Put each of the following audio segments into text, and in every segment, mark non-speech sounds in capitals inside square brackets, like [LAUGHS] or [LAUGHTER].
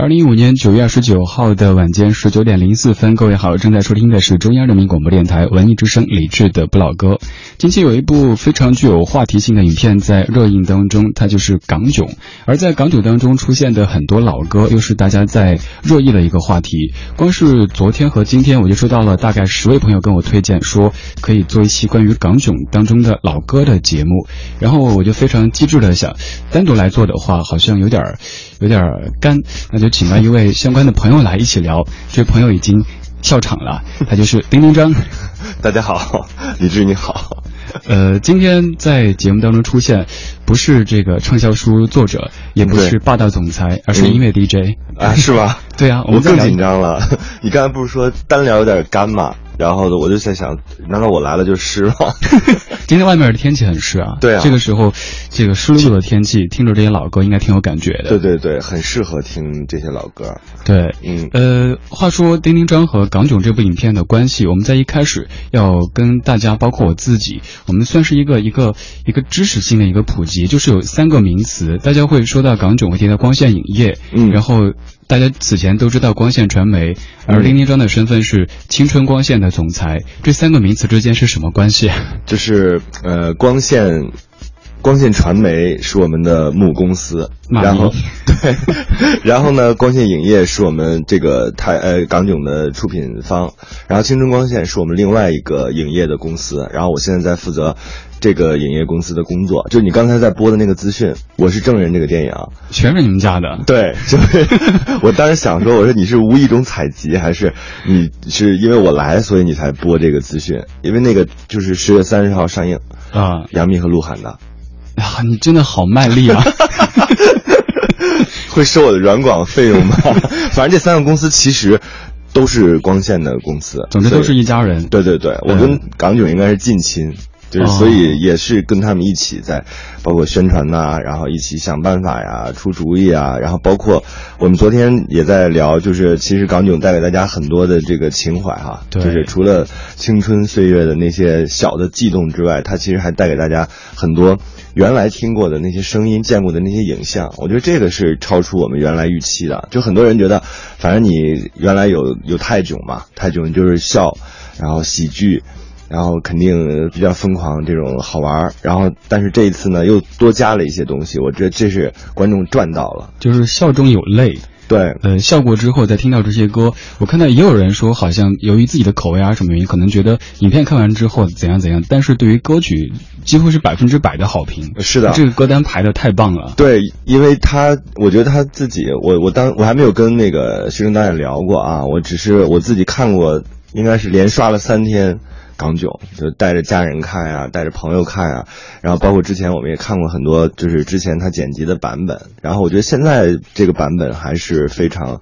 二零一五年九月二十九号的晚间十九点零四分，各位好，正在收听的是中央人民广播电台文艺之声李志的不老歌。近期有一部非常具有话题性的影片在热映当中，它就是《港囧》。而在《港囧》当中出现的很多老歌，又是大家在热议的一个话题。光是昨天和今天，我就收到了大概十位朋友跟我推荐，说可以做一期关于《港囧》当中的老歌的节目。然后我就非常机智的想，单独来做的话，好像有点儿有点干，那就。请到一位相关的朋友来一起聊，这位朋友已经笑场了，他就是丁丁张。[LAUGHS] 大家好，李志你好。呃，今天在节目当中出现，不是这个畅销书作者，也不是霸道总裁，而是音乐 DJ 啊，是吧？[LAUGHS] 对啊，我更紧张了。[LAUGHS] 你刚才不是说单聊有点干吗？然后呢，我就在想，难道我来了就湿了？[LAUGHS] 今天外面的天气很湿啊。[LAUGHS] 对啊。这个时候，这个湿漉漉的天气，听着这些老歌应该挺有感觉的。对对对，很适合听这些老歌。对，嗯。呃，话说丁丁张和港囧这部影片的关系，我们在一开始要跟大家，包括我自己，我们算是一个一个一个知识性的一个普及，就是有三个名词，大家会说到港囧，会提到光线影业，嗯，然后。大家此前都知道光线传媒，而丁丁章的身份是青春光线的总裁。这三个名词之间是什么关系？就是呃，光线，光线传媒是我们的母公司，然后 [LAUGHS] 对，然后呢，光线影业是我们这个台呃港囧的出品方，然后青春光线是我们另外一个影业的公司，然后我现在在负责。这个影业公司的工作，就你刚才在播的那个资讯，《我是证人》这个电影，全是你们家的。对，就是 [LAUGHS] 我当时想说，我说你是无意中采集，还是你是因为我来，所以你才播这个资讯？因为那个就是十月三十号上映啊，杨幂和鹿晗的。啊，你真的好卖力啊！[LAUGHS] 会收我的软广费用吗？[LAUGHS] 反正这三个公司其实都是光线的公司，总之都是一家人。对对对，我跟港囧应该是近亲。就是，所以也是跟他们一起在，包括宣传呐，然后一起想办法呀，出主意啊，然后包括我们昨天也在聊，就是其实港囧带给大家很多的这个情怀哈，就是除了青春岁月的那些小的悸动之外，它其实还带给大家很多原来听过的那些声音、见过的那些影像。我觉得这个是超出我们原来预期的。就很多人觉得，反正你原来有有泰囧嘛，泰囧就是笑，然后喜剧。然后肯定比较疯狂，这种好玩然后，但是这一次呢，又多加了一些东西。我觉得这是观众赚到了，就是笑中有泪。对，呃，笑过之后再听到这些歌，我看到也有人说，好像由于自己的口味啊什么原因，可能觉得影片看完之后怎样怎样。但是对于歌曲，几乎是百分之百的好评。是的，这个歌单排的太棒了。对，因为他，我觉得他自己，我我当我还没有跟那个徐峥导演聊过啊，我只是我自己看过，应该是连刷了三天。港囧就带着家人看呀，带着朋友看呀，然后包括之前我们也看过很多，就是之前他剪辑的版本，然后我觉得现在这个版本还是非常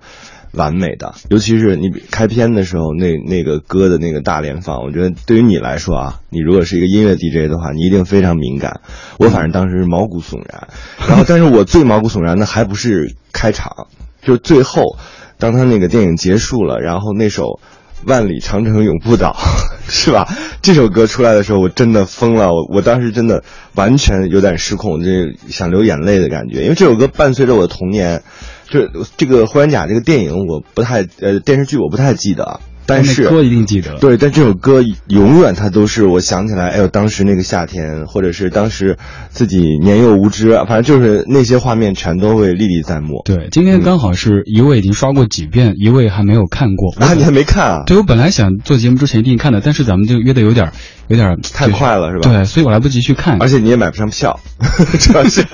完美的，尤其是你开篇的时候那那个歌的那个大联放，我觉得对于你来说啊，你如果是一个音乐 DJ 的话，你一定非常敏感，我反正当时是毛骨悚然，然后但是我最毛骨悚然的还不是开场，就是最后，当他那个电影结束了，然后那首。万里长城永不倒，[LAUGHS] 是吧？这首歌出来的时候，我真的疯了。我我当时真的完全有点失控，这想流眼泪的感觉。因为这首歌伴随着我的童年，就是这个《霍元甲》这个电影，我不太呃电视剧我不太记得。但是歌一定记得，对，但这首歌永远它都是我想起来，哎呦，当时那个夏天，或者是当时自己年幼无知，反正就是那些画面全都会历历在目。对，今天刚好是一位已经刷过几遍，一位还没有看过。[LAUGHS] 啊，你还没看啊？对，我本来想做节目之前一定看的，但是咱们就约的有点，有点太快了，是吧？对，所以我来不及去看，而且你也买不上票，[LAUGHS] 主要是。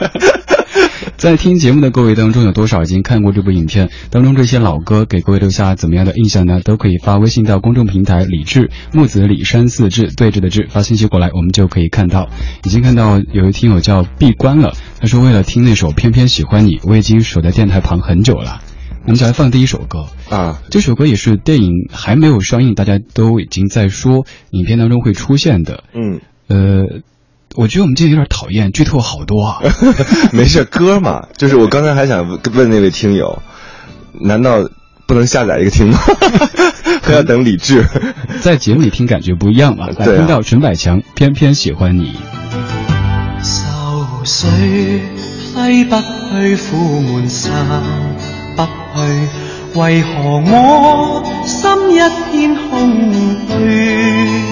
在听节目的各位当中，有多少已经看过这部影片？当中这些老歌给各位留下怎么样的印象呢？都可以发微信到公众平台“李志木子李山四志对峙的志”发信息过来，我们就可以看到。已经看到有一听友叫闭关了，他说为了听那首《偏偏喜欢你》，我已经守在电台旁很久了。我们就来放第一首歌啊，这首歌也是电影还没有上映，大家都已经在说影片当中会出现的。嗯。呃，我觉得我们今天有点讨厌，剧透好多啊。[LAUGHS] 没事，歌嘛，就是我刚才还想问那位听友，难道不能下载一个听吗？[LAUGHS] 还要等理智？在节目里听感觉不一样嘛。来听到陈百强，偏偏喜欢你。愁水挥不去，苦闷散不去，为何我心一片空虚？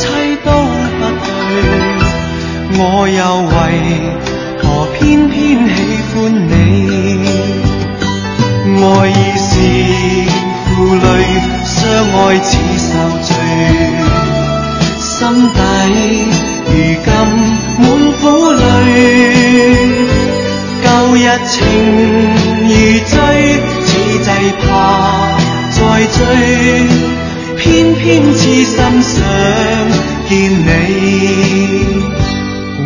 我又为何偏偏喜欢你？爱已是负累，相爱似受罪，心底如今满苦泪。旧日情如醉，此际怕再追，偏偏痴心想见你。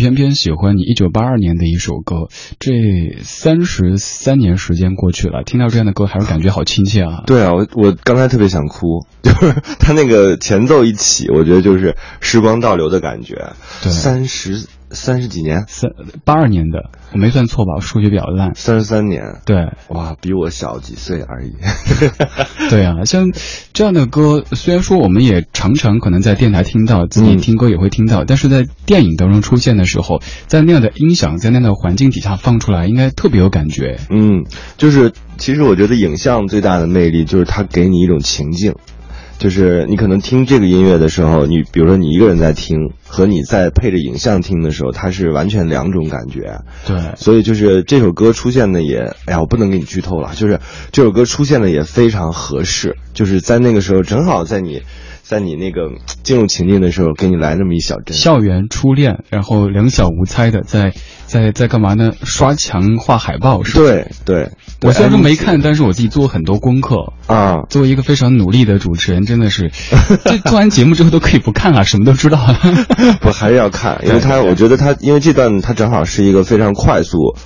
偏偏喜欢你》，一九八二年的一首歌，这三十三年时间过去了，听到这样的歌还是感觉好亲切啊！对啊，我我刚才特别想哭，[LAUGHS] 就是他那个前奏一起，我觉得就是时光倒流的感觉。对，三十。三十几年，三八二年的，我没算错吧？我数学比较烂。三十三年，对，哇，比我小几岁而已。[LAUGHS] [LAUGHS] 对啊，像这样的歌，虽然说我们也常常可能在电台听到，自己听歌也会听到，但是在电影当中出现的时候，在那样的音响，在那样的环境底下放出来，应该特别有感觉。嗯，就是其实我觉得影像最大的魅力就是它给你一种情境。就是你可能听这个音乐的时候，你比如说你一个人在听，和你在配着影像听的时候，它是完全两种感觉。对，所以就是这首歌出现的也，哎呀，我不能给你剧透了。就是这首歌出现的也非常合适，就是在那个时候正好在你。在你那个进入情境的时候，给你来那么一小阵校园初恋，然后两小无猜的在在在干嘛呢？刷墙画海报是？对对，我虽然说没看，但是我自己做很多功课啊。作为一个非常努力的主持人，真的是，[LAUGHS] 这做完节目之后都可以不看了，什么都知道。[LAUGHS] 不还是要看，因为他我觉得他因为这段他正好是一个非常快速，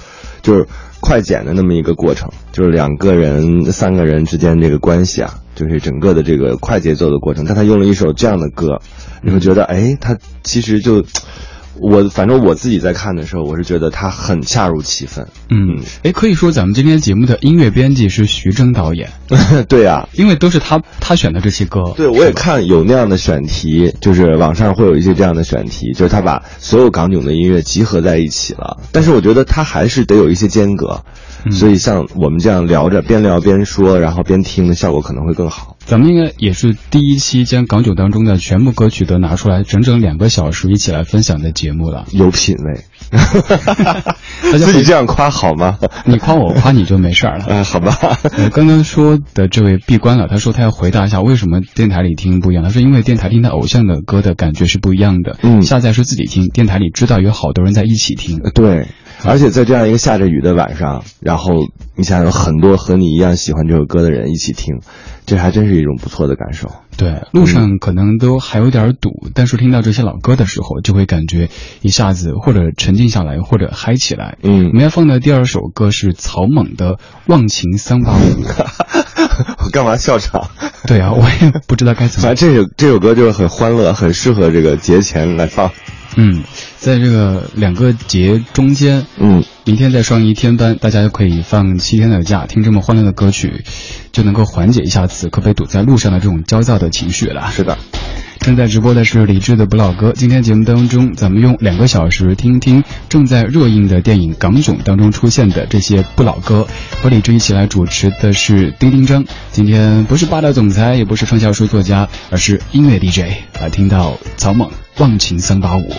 就是快剪的那么一个过程，就是两个人、三个人之间这个关系啊。就是整个的这个快节奏的过程，但他用了一首这样的歌，你会觉得，哎，他其实就，我反正我自己在看的时候，我是觉得他很恰如其分。嗯，哎，可以说咱们今天节目的音乐编辑是徐峥导演。[LAUGHS] 对啊，因为都是他他选的这些歌。对，我也看有那样的选题，就是网上会有一些这样的选题，就是他把所有港囧的音乐集合在一起了。但是我觉得他还是得有一些间隔，所以像我们这样聊着，边聊边说，然后边听的效果可能会更好。咱们应该也是第一期将港囧当中的全部歌曲都拿出来，整整两个小时一起来分享的节目了。有品位，[LAUGHS] [LAUGHS] 自己这样夸好吗？[LAUGHS] 你夸我，夸你就没事儿了。啊，好吧。刚刚说的这位闭关了，他说他要回答一下为什么电台里听不一样。他说因为电台听他偶像的歌的感觉是不一样的。嗯，下载是自己听，电台里知道有好多人在一起听。对，而且在这样一个下着雨的晚上，然后你想有很多和你一样喜欢这首歌的人一起听。这还真是一种不错的感受。对，路上可能都还有点堵，但是听到这些老歌的时候，就会感觉一下子或者沉静下来，或者嗨起来。嗯，我们要放的第二首歌是草蜢的《忘情三八五》。[LAUGHS] 我干嘛笑场？对啊，我也不知道该怎么。反正这首这首歌就是很欢乐，很适合这个节前来放。嗯，在这个两个节中间，嗯，明天再上一天班，大家就可以放七天的假，听这么欢乐的歌曲，就能够缓解一下此刻被堵在路上的这种焦躁的情绪了。是的，正在直播的是李志的不老歌。今天节目当中，咱们用两个小时听听正在热映的电影《港囧》当中出现的这些不老歌。和李志一起来主持的是丁丁张。今天不是霸道总裁，也不是畅销书作家，而是音乐 DJ。来听到草蜢。忘情三八五。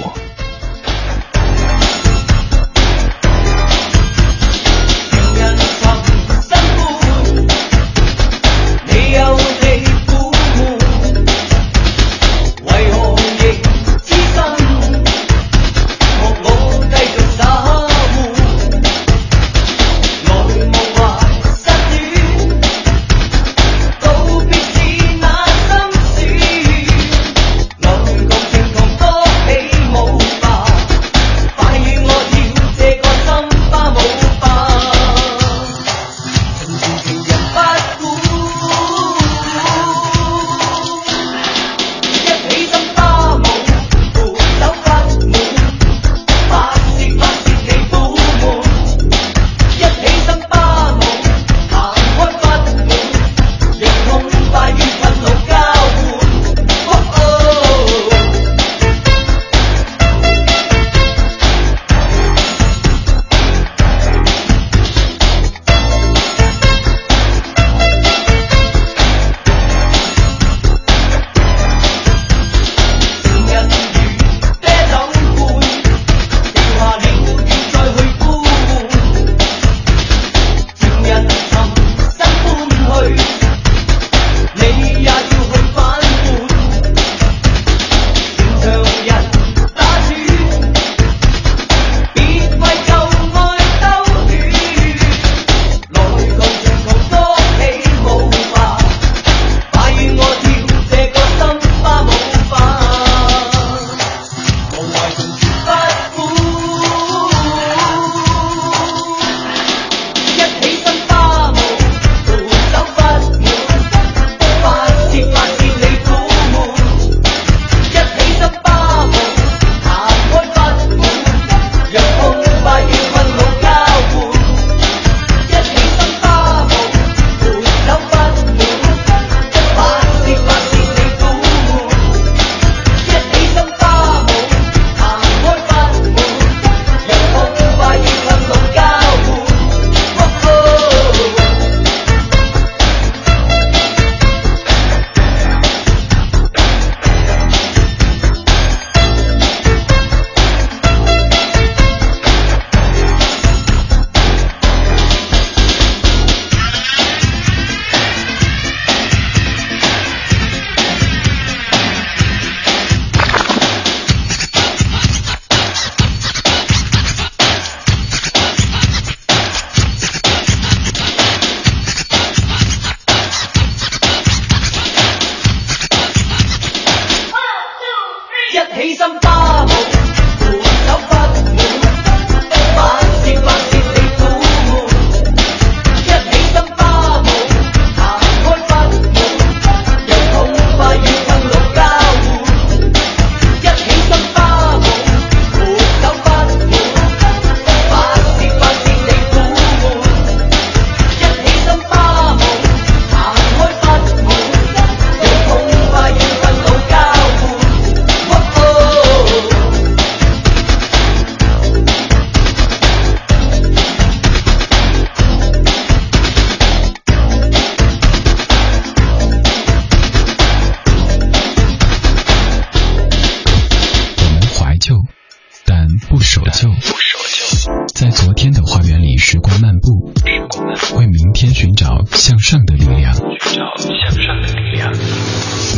为明天寻找向上的力量。寻找向上的力量。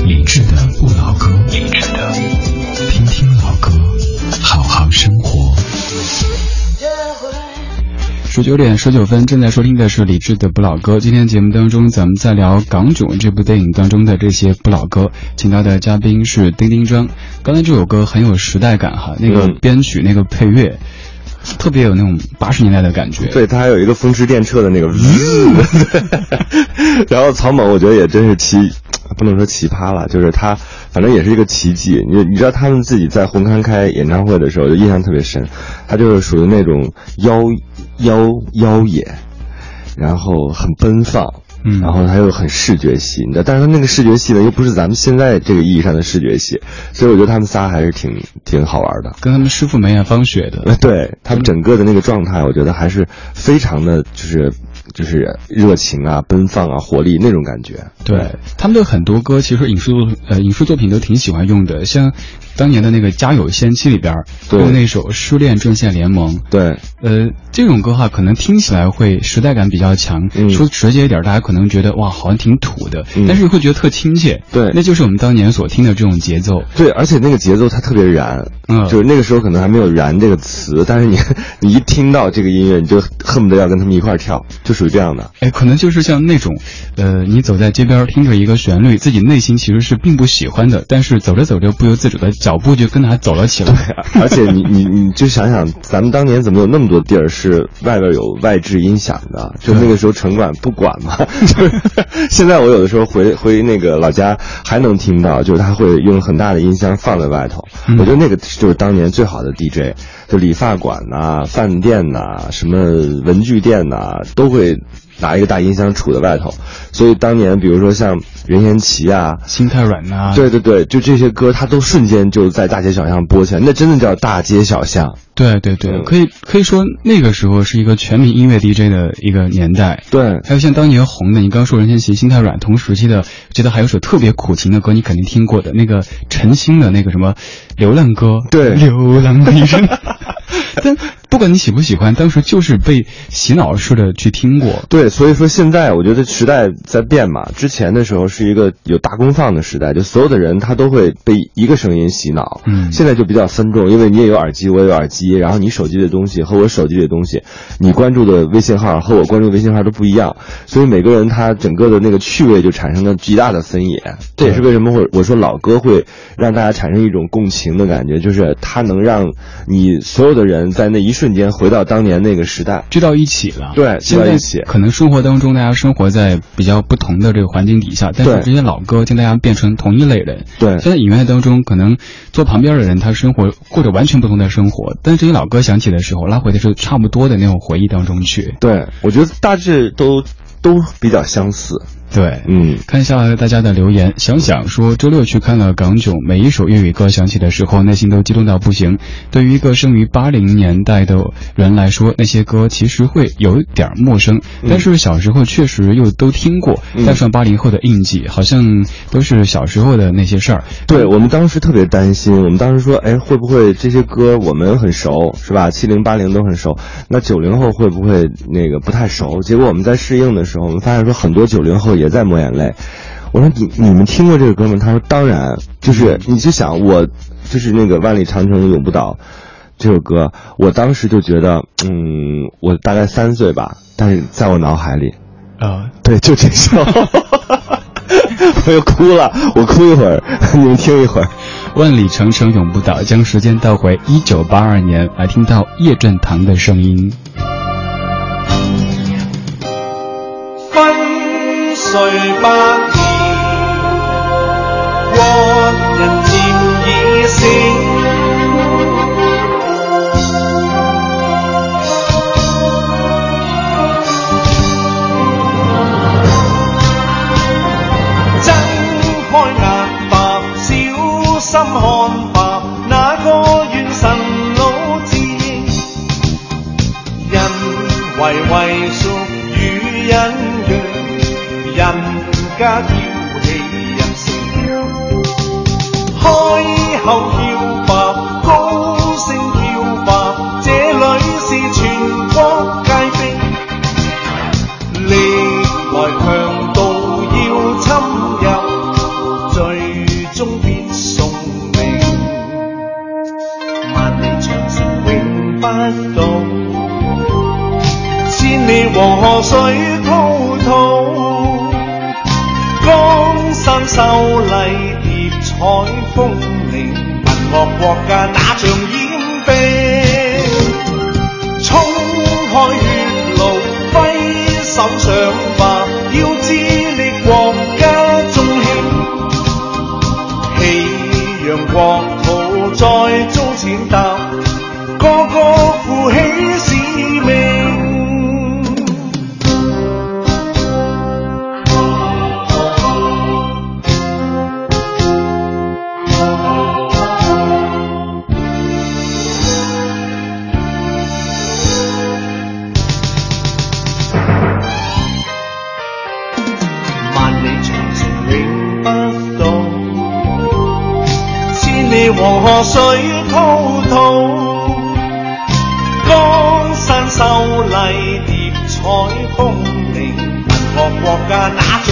理智的不老歌，理智的听听老歌，好好生活。十九点十九分，正在收听的是李志的不老歌。今天节目当中，咱们在聊《港囧》这部电影当中的这些不老歌，请到的嘉宾是丁丁张。刚才这首歌很有时代感哈，那个编曲、那个配乐，特别有那种八十年代的感觉。对，它还有一个风驰电掣的那个，[LAUGHS] 然后草蜢，我觉得也真是奇，不能说奇葩了，就是他，反正也是一个奇迹。你你知道他们自己在红磡开演唱会的时候，就印象特别深，他就是属于那种妖。妖妖冶，然后很奔放，嗯，然后他又很视觉系，你知道，但是他那个视觉系呢，又不是咱们现在这个意义上的视觉系，所以我觉得他们仨还是挺挺好玩的，跟他们师傅梅艳芳学的，[LAUGHS] 对他们整个的那个状态，我觉得还是非常的，就是就是热情啊、奔放啊、活力那种感觉。对他们的很多歌，其实影视呃影视作品都挺喜欢用的，像。当年的那个《家有仙妻》里边，用那首《失恋阵线联盟》。对，呃，这种歌哈，可能听起来会时代感比较强。嗯说直接一点，大家可能觉得哇，好像挺土的，但是会觉得特亲切。对，那就是我们当年所听的这种节奏。对，而且那个节奏它特别燃，嗯，就是那个时候可能还没有“燃”这个词，但是你 [LAUGHS] 你一听到这个音乐，你就恨不得要跟他们一块跳，就属于这样的。哎，可能就是像那种，呃，你走在街边听着一个旋律，自己内心其实是并不喜欢的，但是走着走着不由自主的。脚步就跟他走了起来，[LAUGHS] 而且你你你就想想，咱们当年怎么有那么多地儿是外边有外置音响的？[LAUGHS] 就那个时候城管不管嘛。[LAUGHS] 现在我有的时候回回那个老家还能听到，就是他会用很大的音箱放在外头。我觉得那个就是当年最好的 DJ，就理发馆呐、饭店呐、什么文具店呐，都会。拿一个大音箱杵在外头，所以当年比如说像任贤齐啊、心太软呐，对对对，就这些歌，他都瞬间就在大街小巷播起来，那真的叫大街小巷。对对对，可以可以说那个时候是一个全民音乐 DJ 的一个年代。对，还有像当年红的，你刚说任贤齐、心太软同时期的，记得还有首特别苦情的歌，你肯定听过的那个陈星的那个什么流浪歌。对，[LAUGHS] 流浪的一生。[LAUGHS] 但不管你喜不喜欢，当时就是被洗脑似的去听过。对，所以说现在我觉得时代在变嘛。之前的时候是一个有大功放的时代，就所有的人他都会被一个声音洗脑。嗯，现在就比较分众，因为你也有耳机，我也有耳机，然后你手机的东西和我手机的东西，你关注的微信号和我关注的微信号都不一样，所以每个人他整个的那个趣味就产生了极大的分野。这也是为什么我我说老歌会让大家产生一种共情的感觉，就是它能让你所有的人在那一瞬间回到当年那个时代，聚到一起了。对，聚到一起。可能生活当中大家生活在比较不同的这个环境底下，但是这些老歌将大家变成同一类人。对，现在影院当中可能坐旁边的人他生活过着完全不同的生活，但是这些老歌响起的时候，拉回的是差不多的那种回忆当中去。对，我觉得大致都都比较相似。对，嗯，看一下大家的留言。想想说，周六去看了港囧，每一首粤语歌响起的时候，内心都激动到不行。对于一个生于八零年代的人来说，那些歌其实会有点陌生，但是小时候确实又都听过，带上八零后的印记，好像都是小时候的那些事儿。对我们当时特别担心，我们当时说，哎，会不会这些歌我们很熟，是吧？七零八零都很熟，那九零后会不会那个不太熟？结果我们在适应的时候，我们发现说很多九零后。也在抹眼泪，我说你你们听过这个歌吗？他说当然，就是你就想我，就是那个万里长城永不倒。这首歌，我当时就觉得，嗯，我大概三岁吧，但是在我脑海里，啊，对，就这首，[LAUGHS] 我又哭了，我哭一会儿，你们听一会儿，万里长城永不倒，将时间倒回一九八二年，来听到叶振棠的声音。岁百年，屈人渐已醒。睁开眼吧，小心看吧，那个元神老志，人为为叫你人笑，开口叫吧，高声叫吧，这里是全国皆兵。你来强盗要侵入，最终必送命。万里长城永不倒，千里黄河水滔滔。秀丽叠彩峰岭，民乐国家打仗掩兵，冲开血路挥手上吧，要致力国家中兴，喜阳光黄河水滔滔，江山秀丽叠彩峰嶺，文學國家那像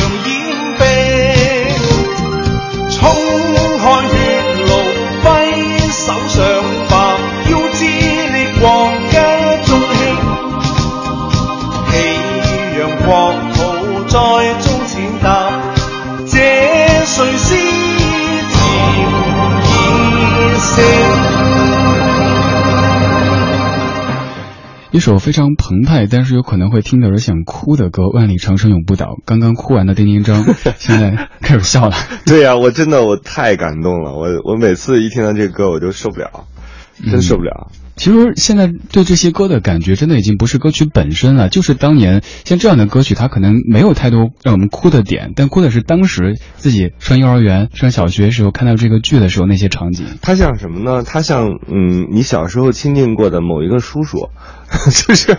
一首非常澎湃，但是有可能会听的人想哭的歌《万里长城永不倒》。刚刚哭完的丁丁张，[LAUGHS] 现在开始笑了。对呀、我真的我太感动了，我我每次一听到这个歌我就受不了，真受不了。其实现在对这些歌的感觉，真的已经不是歌曲本身了，就是当年像这样的歌曲，它可能没有太多让我们哭的点，但哭的是当时自己上幼儿园、上小学时候看到这个剧的时候那些场景。它像什么呢？它像嗯，你小时候亲近过的某一个叔叔，[LAUGHS] 就是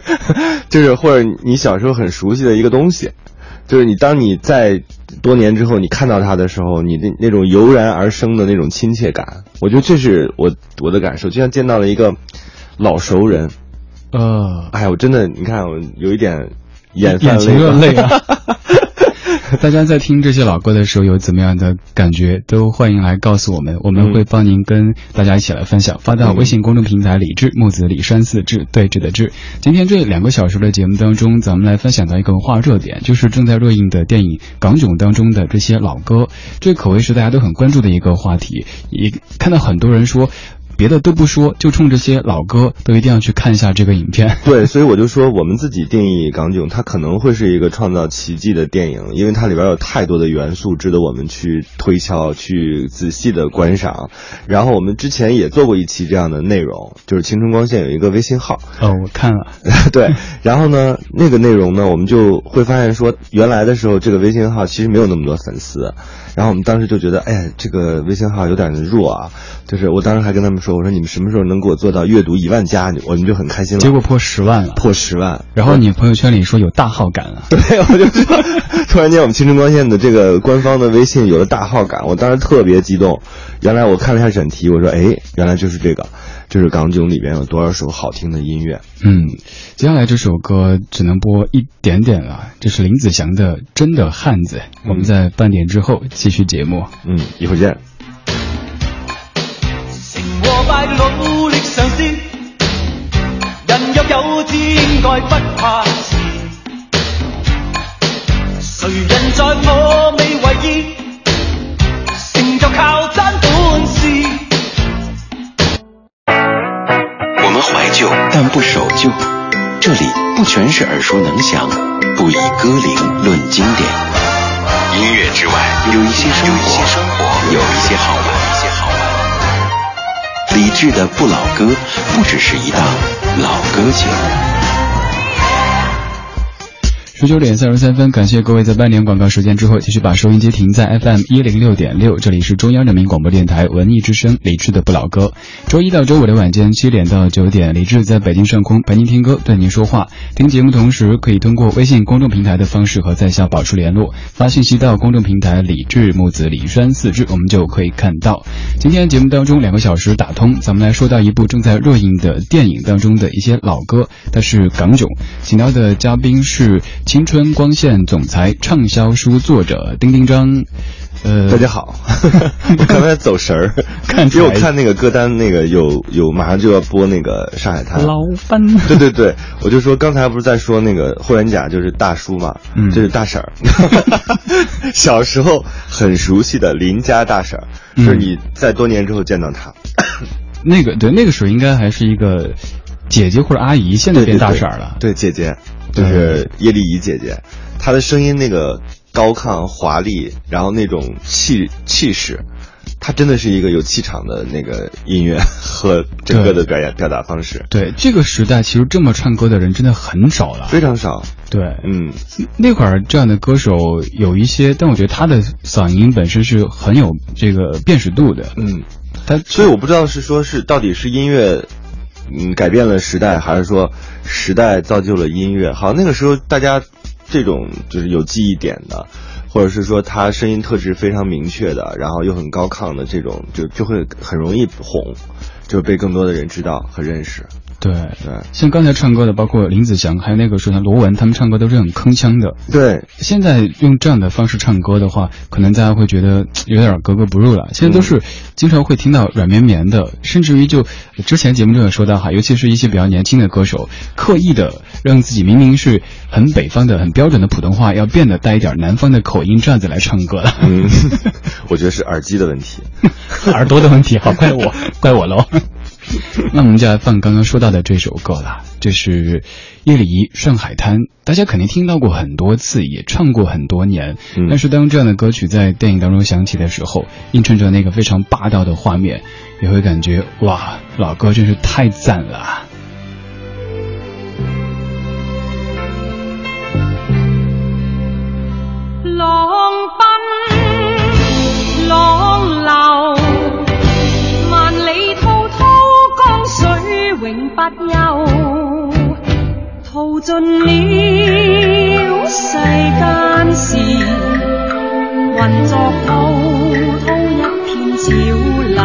就是或者你小时候很熟悉的一个东西，就是你当你在多年之后你看到他的时候，你那那种油然而生的那种亲切感，我觉得这是我我的感受，就像见到了一个老熟人。呃，哎，我真的，你看我有一点眼眼泛前热泪啊！[LAUGHS] [LAUGHS] 大家在听这些老歌的时候有怎么样的感觉，都欢迎来告诉我们，我们会帮您跟大家一起来分享。发到微信公众平台“李志木子李山四志对峙的志”。今天这两个小时的节目当中，咱们来分享到一个文化热点，就是正在热映的电影《港囧》当中的这些老歌，这可谓是大家都很关注的一个话题。也看到很多人说。别的都不说，就冲这些老歌，都一定要去看一下这个影片。[LAUGHS] 对，所以我就说，我们自己定义港囧，它可能会是一个创造奇迹的电影，因为它里边有太多的元素值得我们去推敲、去仔细的观赏。然后我们之前也做过一期这样的内容，就是青春光线有一个微信号，[LAUGHS] 哦，我看了，对，然后呢，那个内容呢，我们就会发现说，原来的时候这个微信号其实没有那么多粉丝，然后我们当时就觉得，哎呀，这个微信号有点弱啊，就是我当时还跟他们说，我说你们什么时候能给我做到阅读一万加，我们就很开心了。结果破十万了，破十万，然后你朋友圈里说有大号感了，[LAUGHS] 对，我就知道，突然间我们青春光线的这个官方的微信有了大号感，我当时特别激动。原来我看了一下选题，我说，哎，原来就是这个，就是港囧里边有多少首好听的音乐。嗯，接下来这首歌只能播一点点了，这是林子祥的《真的汉子》。我们在半点之后继续节目。嗯，一会儿见。成和敗努力嘗試，人若有志應該不怕遲。誰人在我未為意，成就靠真本事。我們懷舊，但不守舊。這裏不全是耳熟能詳，不以歌齡論經典。音樂之外，有一些生活，致。的不老歌，不只是一档老歌节目。十九点三十三分，感谢各位在半年广告时间之后，继续把收音机停在 FM 一零六点六，这里是中央人民广播电台文艺之声，理智的不老歌。周一到周五的晚间七点到九点，理智在北京上空陪您听歌，对您说话。听节目同时可以通过微信公众平台的方式和在下保持联络，发信息到公众平台李智木子李山四志，我们就可以看到。今天节目当中两个小时打通，咱们来说到一部正在热映的电影当中的一些老歌，它是港囧，请到的嘉宾是。青春光线总裁畅销书作者丁丁张，呃，大家好，[LAUGHS] 我刚才走神儿，看因为我看那个歌单，那个有有马上就要播那个《上海滩》。老班。对对对，我就说刚才不是在说那个霍元甲就是大叔嘛，嗯，这是大婶儿。[LAUGHS] 小时候很熟悉的邻家大婶儿，就是你在多年之后见到她。[COUGHS] 那个对，那个时候应该还是一个姐姐或者阿姨，现在变大婶儿了。对姐姐，就是叶丽仪姐姐，她的声音那个。高亢华丽，然后那种气气势，她真的是一个有气场的那个音乐和整个的表演表达方式。对这个时代，其实这么唱歌的人真的很少了，非常少。对，嗯，那会儿这样的歌手有一些，但我觉得他的嗓音本身是很有这个辨识度的。嗯，他所以我不知道是说是到底是音乐嗯改变了时代，还是说时代造就了音乐。好，那个时候大家。这种就是有记忆点的，或者是说他声音特质非常明确的，然后又很高亢的这种，就就会很容易红，就被更多的人知道和认识。对对，像刚才唱歌的，包括林子祥，还有那个时候像罗文，他们唱歌都是很铿锵的。对，现在用这样的方式唱歌的话，可能大家会觉得有点格格不入了。现在都是经常会听到软绵绵的，甚至于就之前节目中有说到哈，尤其是一些比较年轻的歌手，刻意的让自己明明是很北方的、很标准的普通话，要变得带一点南方的口音，这样子来唱歌了。嗯，[LAUGHS] 我觉得是耳机的问题，[LAUGHS] 耳朵的问题，好怪我，怪我喽。那 [LAUGHS] 我们就来放刚刚说到的这首歌了，这是叶丽仪《上海滩》，大家肯定听到过很多次，也唱过很多年。但是当这样的歌曲在电影当中响起的时候，映衬着那个非常霸道的画面，也会感觉哇，老歌真是太赞了。浪奔，浪流。永不休，淘尽了世间事，混作滔滔一片潮流，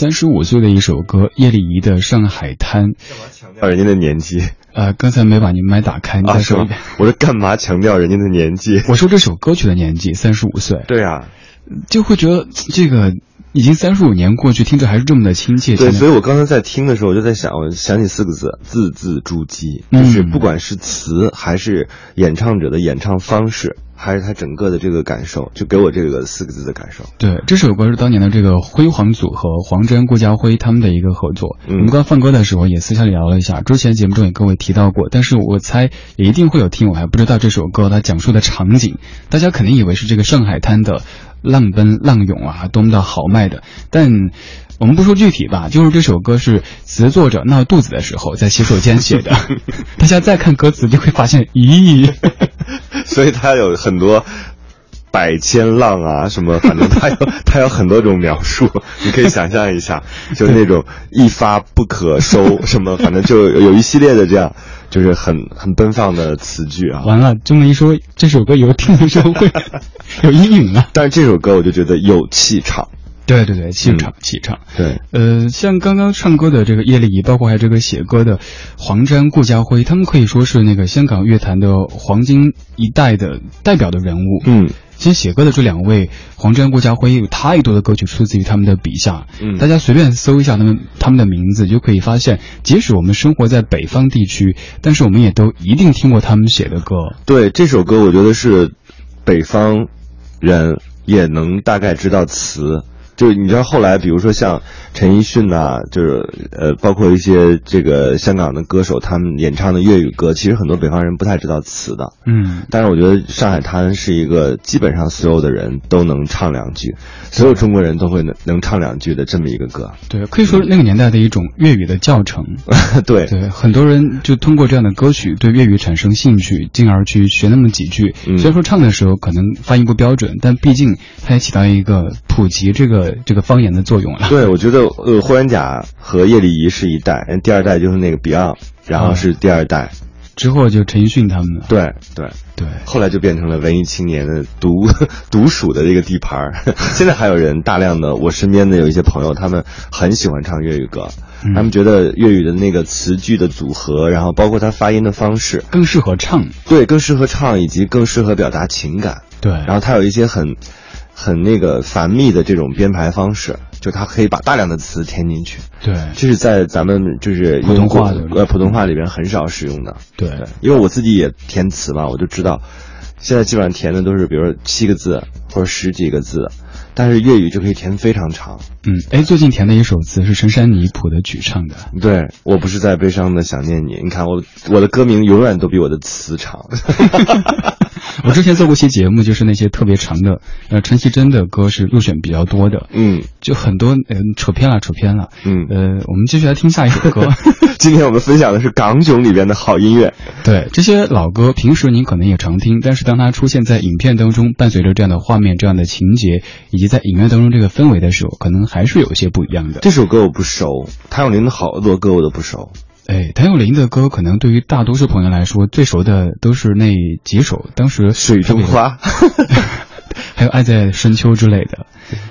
三十五岁的一首歌，叶丽仪的《上海滩》。干嘛强调人家的年纪？呃，刚才没把你麦打开，你再说一遍。我说干嘛强调人家的年纪？我说这首歌曲的年纪，三十五岁。对啊，就会觉得这个已经三十五年过去，听着还是这么的亲切。对，所以我刚才在听的时候，我就在想，我想起四个字：字字珠玑。嗯就是不管是词，还是演唱者的演唱方式，还是他整个的这个感受，就给我这个四个字的感受。对，这首歌是当年的这个辉煌组合黄沾、顾嘉辉他们的一个合作。嗯我们刚放歌的时候也私下里聊了一下，之前节目中也跟我提到过，但是我猜也一定会有听友还不知道这首歌它讲述的场景，大家肯定以为是这个上海滩的浪奔浪涌啊，多么的豪迈的，但。我们不说具体吧，就是这首歌是词作者闹肚子的时候在洗手间写的，[LAUGHS] 大家再看歌词就会发现，咦，[LAUGHS] 所以他有很多百千浪啊，什么，反正他有他有很多种描述，你可以想象一下，就那种一发不可收，什么，反正就有一系列的这样，就是很很奔放的词句啊。完了，这么一说，这首歌以后听的时候会 [LAUGHS] 有阴影啊。但是这首歌我就觉得有气场，对对对，气场、气场。对，呃，像刚刚唱歌的这个叶丽仪，包括还有这个写歌的黄沾、顾家辉，他们可以说是那个香港乐坛的黄金一代的代表的人物。嗯，其实写歌的这两位黄沾、顾嘉辉有太多的歌曲出自于他们的笔下。嗯大家随便搜一下他们他们的名字，就可以发现，即使我们生活在北方地区，但是我们也都一定听过他们写的歌。对，这首歌我觉得是北方人也能大概知道词。就是你知道后来，比如说像陈奕迅呐、就是呃，包括一些这个香港的歌手，他们演唱的粤语歌，其实很多北方人不太知道词的。嗯，但是我觉得《上海滩》是一个基本上所有的人都能唱两句，所有中国人都会能能唱两句的这么一个歌。对，可以说那个年代的一种粤语的教程。[LAUGHS] 对，对，很多人就通过这样的歌曲对粤语产生兴趣，进而去学那么几句。嗯虽然说唱的时候可能发音不标准，但毕竟它也起到一个普及这个这个方言的作用了。对，我觉得呃，霍元甲和叶丽仪是一代，人第二代就是那个 Beyond，然后是第二代。之后就陈奕迅他们了。对对，对，后来就变成了文艺青年的独 [LAUGHS] 独属的这个地盘儿。[LAUGHS] 现在还有人大量的，我身边的有一些朋友，他们很喜欢唱粤语歌，嗯他们觉得粤语的那个词句的组合，然后包括他发音的方式，更适合唱。对，更适合唱，以及更适合表达情感。对，然后他有一些很很那个繁密的这种编排方式，就它可以把大量的词填进去，对。这是在咱们就是普通话呃普通话里边很少使用的。对。对，因为我自己也填词嘛，我就知道，现在基本上填的都是比如说七个字或者十几个字，但是粤语就可以填非常长。嗯，哎，最近填的一首词是深山泥谱的曲唱的。对我不是在悲伤的想念你，你看我我的歌名永远都比我的词长。[LAUGHS] 我之前做过一期节目，就是那些特别长的，呃，陈绮贞的歌是入选比较多的，嗯就很多，呃，扯偏了，扯偏了。嗯，呃，我们继续来听下一首歌。[LAUGHS] 今天我们分享的是港囧里边的好音乐。对这些老歌，平时您可能也常听，但是当它出现在影片当中，伴随着这样的画面、这样的情节，以及在影院当中这个氛围的时候，可能还是有一些不一样的。这首歌我不熟，谭咏麟的好多歌我都不熟。哎，谭咏麟的歌可能对于大多数朋友来说，最熟的都是那几首，当时水中花，[LAUGHS] 还有《爱在深秋》之类的。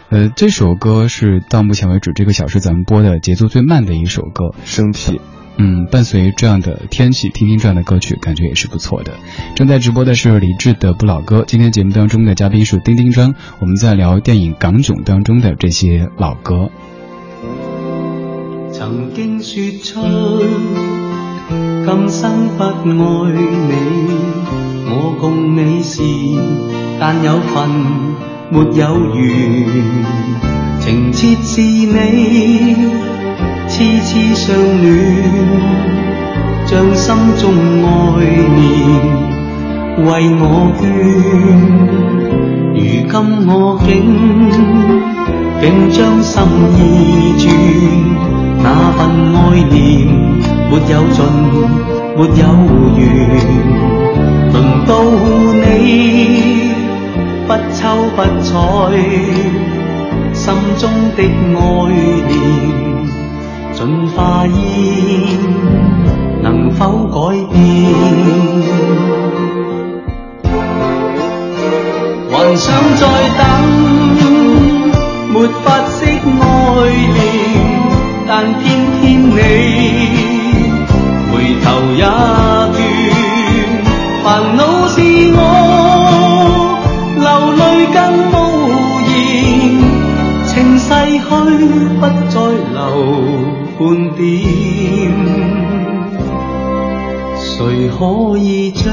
呃，这首歌是到目前为止这个小时咱们播的节奏最慢的一首歌。生僻。嗯，伴随这样的天气，听听这样的歌曲，感觉也是不错的。正在直播的是李志的不老歌，今天节目当中的嘉宾是丁丁张，我们在聊电影《港囧》当中的这些老歌。曾经说出今生不爱你，我共你是但有份沒有緣，情切是你痴痴相戀，將心中愛念為我捐，如今我竟竟將心意轉。那份愛念沒有盡，沒有完。轮到你不瞅不睬，心中的愛念尽化烟，能否改变？还想再等，可以将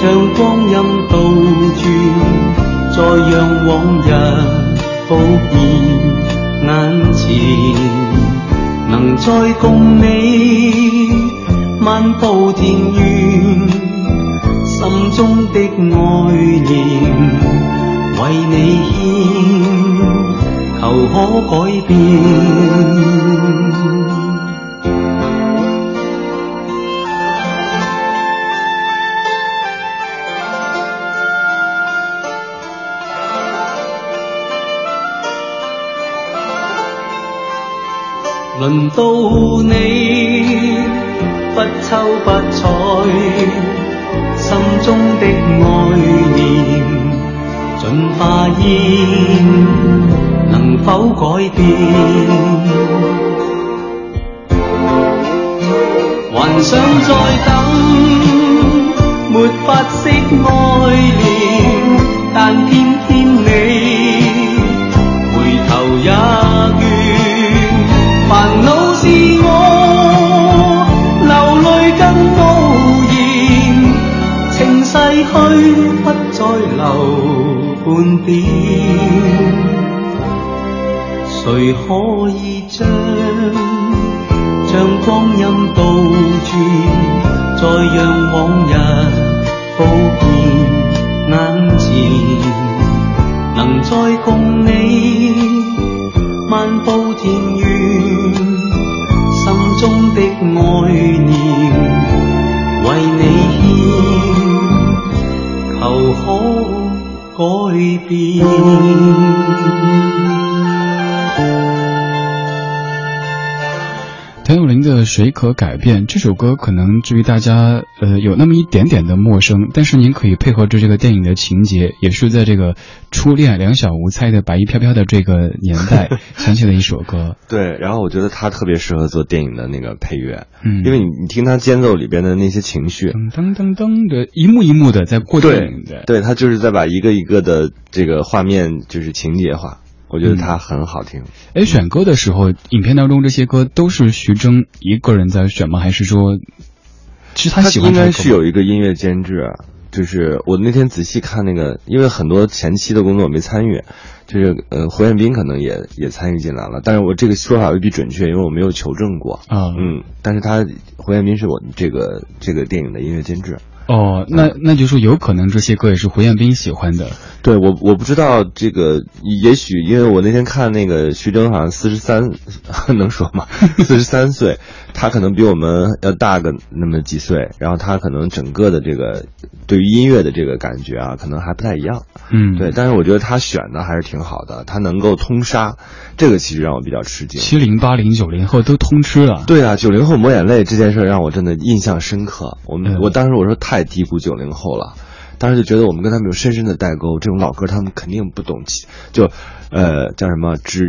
将光阴倒转，再让往日复现眼前？能再共你漫步田园，心中的爱念为你牵，求可改变。轮到你不瞅不睬，心中的爱念尽化烟，能否改变？还想再等，没法释爱念，但偏烦恼是我流泪更无言，情逝去不再留半点。谁可以将将光阴倒转，再让往日复现眼前，能再共你？漫步田园，心中的爱念为你牵，求可改变。谁可改变》这首歌，可能至于大家呃有那么一点点的陌生，但是您可以配合着这个电影的情节，也是在这个初恋两小无猜的白衣飘飘的这个年代 [LAUGHS] 想起的一首歌。对，然后我觉得他特别适合做电影的那个配乐，嗯，因为你你听他间奏里边的那些情绪，噔噔噔噔的一幕一幕的在过电影的，对他就是在把一个一个的这个画面就是情节化。我觉得他很好听。哎，选歌的时候，影片当中这些歌都是徐峥一个人在选吗？还是说，其实他喜欢？应该是有一个音乐监制啊。就是我那天仔细看那个，因为很多前期的工作我没参与，就是呃胡彦斌可能也也参与进来了，但是我这个说法未必准确，因为我没有求证过啊。嗯，但是他胡彦斌是我这个这个电影的音乐监制。哦，那那就说有可能这些歌也是胡彦斌喜欢的。对我我不知道这个，也许因为我那天看那个徐峥好像四十三，[LAUGHS] 能说吗？四十三岁，他可能比我们要大个那么几岁，然后他可能整个的这个对于音乐的这个感觉啊，可能还不太一样。嗯，对，但是我觉得他选的还是挺好的，他能够通杀，这个其实让我比较吃惊。七零八零九零后都通吃了。对啊，九零后抹眼泪这件事让我真的印象深刻。我们我当时我说太低估九零后了。当时就觉得我们跟他们有深深的代沟，这种老歌他们肯定不懂其就，呃，叫什么知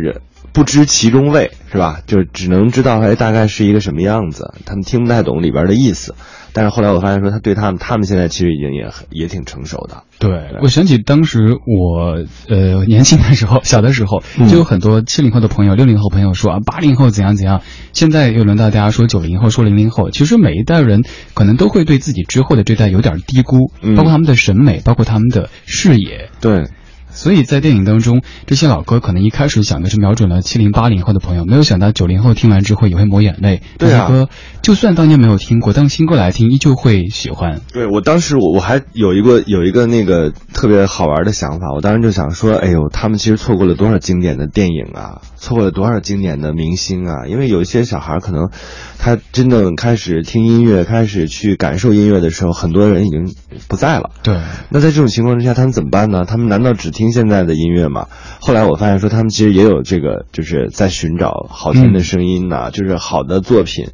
不知其中味是吧？就只能知道哎大概是一个什么样子，他们听不太懂里边的意思。但是后来我发现说他对他们，他们现在其实已经也也挺成熟的。对，我想起当时我呃年轻的时候，小的时候就有很多七零后的朋友、六零后朋友说啊八零后怎样怎样，现在又轮到大家说九零后、说零零后。其实每一代人可能都会对自己之后的这代有点低估，包括他们的审美，包括他们的视野。对。所以在电影当中，这些老歌可能一开始想的是瞄准了七零八零后的朋友，没有想到九零后听完之后也会抹眼泪。这些歌就算当年没有听过，当新歌来听，依旧会喜欢。对我当时我我还有一个有一个那个特别好玩的想法，我当时就想说，哎呦，他们其实错过了多少经典的电影啊，错过了多少经典的明星啊，因为有一些小孩可能他真正开始听音乐、开始去感受音乐的时候，很多人已经不在了。对，那在这种情况之下，他们怎么办呢？他们难道只听？现在的音乐吗，后来我发现说他们其实也有这个，就是在寻找好听的声音呐，就是好的作品，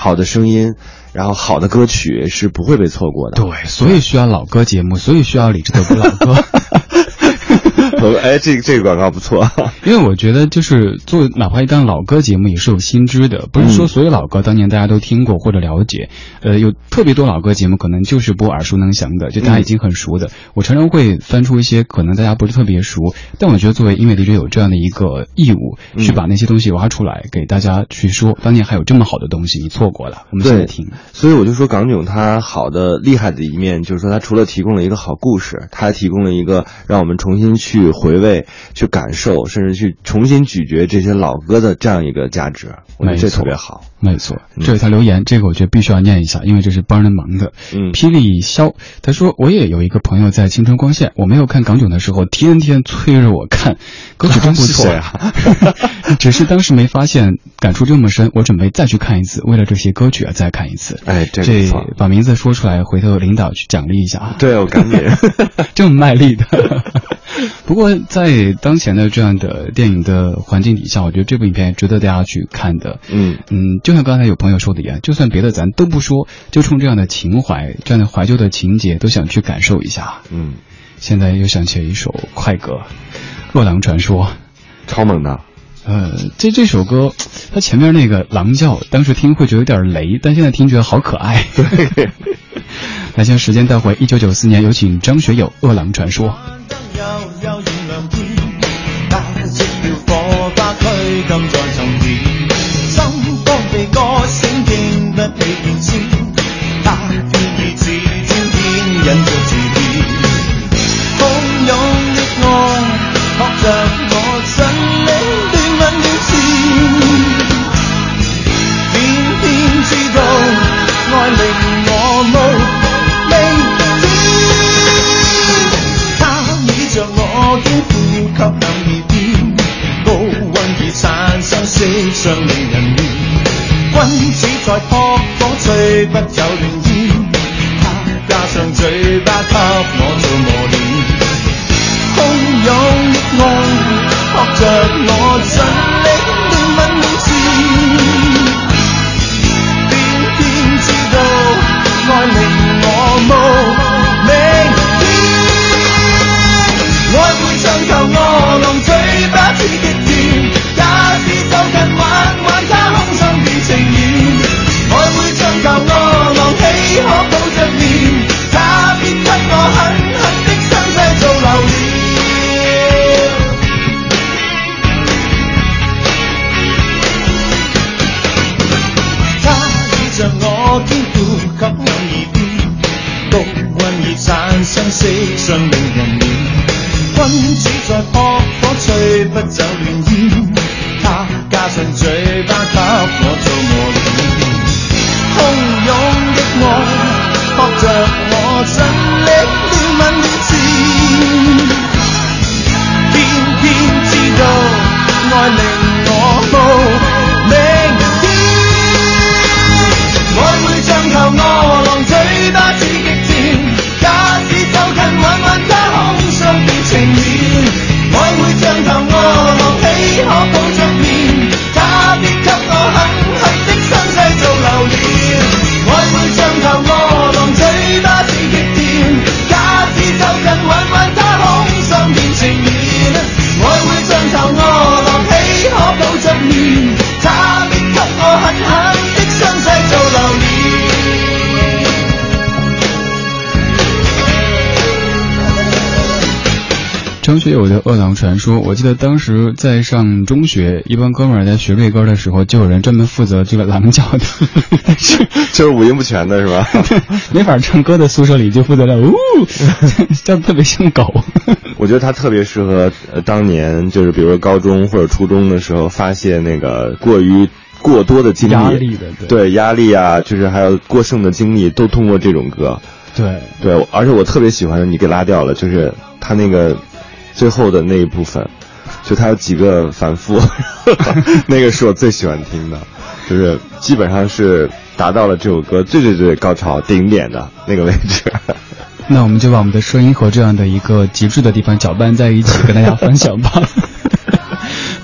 好的声音，然后好的歌曲是不会被错过的。对，所以需要老歌节目，所以需要李志的不老歌。[LAUGHS] [LAUGHS] 我哎，这个这个广告不错。[LAUGHS] 因为我觉得就是做哪怕一档老歌节目也是有新知的，不是说所有老歌当年大家都听过或者了解，呃，有特别多老歌节目可能就是播耳熟能详的，就大家已经很熟的。我常常会翻出一些可能大家不是特别熟，但我觉得作为音乐 DJ 有这样的一个义务，去把那些东西挖出来给大家去说，当年还有这么好的东西，你错过了，我们现在听。所以我就说港囧它好的厉害的一面，就是说它除了提供了一个好故事，它还提供了一个让我们重新去回味、去感受，甚至去重新咀嚼这些老歌的这样一个价值。我觉得这特别好。没错，这有条留言，这个我觉得必须要念一下，因为这是帮人忙的。嗯，霹雳肖他说，我也有一个朋友在青春光线，我没有看港囧的时候，天天催着我看，歌曲真不错 [LAUGHS] 啊。[LAUGHS] 只是当时没发现感触这么深，我准备再去看一次，为了这些歌曲啊再看一次。哎，这把名字说出来，回头领导去奖励一下啊。对，我赶紧，[LAUGHS] 这么卖力的。[LAUGHS] 不过在当前的这样的电影的环境底下，我觉得这部影片值得大家去看的。嗯嗯，就像刚才有朋友说的一样，就算别的咱都不说，就冲这样的情怀、这样的怀旧的情节，都想去感受一下。嗯，现在又想起了一首快歌《饿狼传说》，超猛的。呃，这这首歌，它前面那个狼叫，当时听会觉得有点雷，但现在听觉得好可爱。对。[LAUGHS] 来，将时间带回一九九四年，有请张学友《饿狼传说》。悠悠炎凉天，带出了火花，驱赶在。上令人面，君子在扑火吹不走乱烟，他加上嘴巴给我做磨练，汹涌的爱扑着学友的《饿狼传说》，我记得当时在上中学，一帮哥们儿在学这歌的时候，就有人专门负责这个狼叫的，[LAUGHS] 就是五音不全的是吧？[LAUGHS] 没法唱歌的宿舍里就负责了，呜，[LAUGHS] 叫的特别像狗。我觉得他特别适合当年，就是比如说高中或者初中的时候发泄那个过于过多的精力，压力的，对压力啊，就是还有过剩的精力，都通过这种歌。对对，而且我特别喜欢的，你给拉掉了，就是他那个。最后的那一部分，就它有几个反复，[LAUGHS] 那个是我最喜欢听的，就是基本上是达到了这首歌最最最高潮顶点的那个位置。[LAUGHS] 那我们就把我们的声音和这样的一个极致的地方搅拌在一起，跟大家分享吧。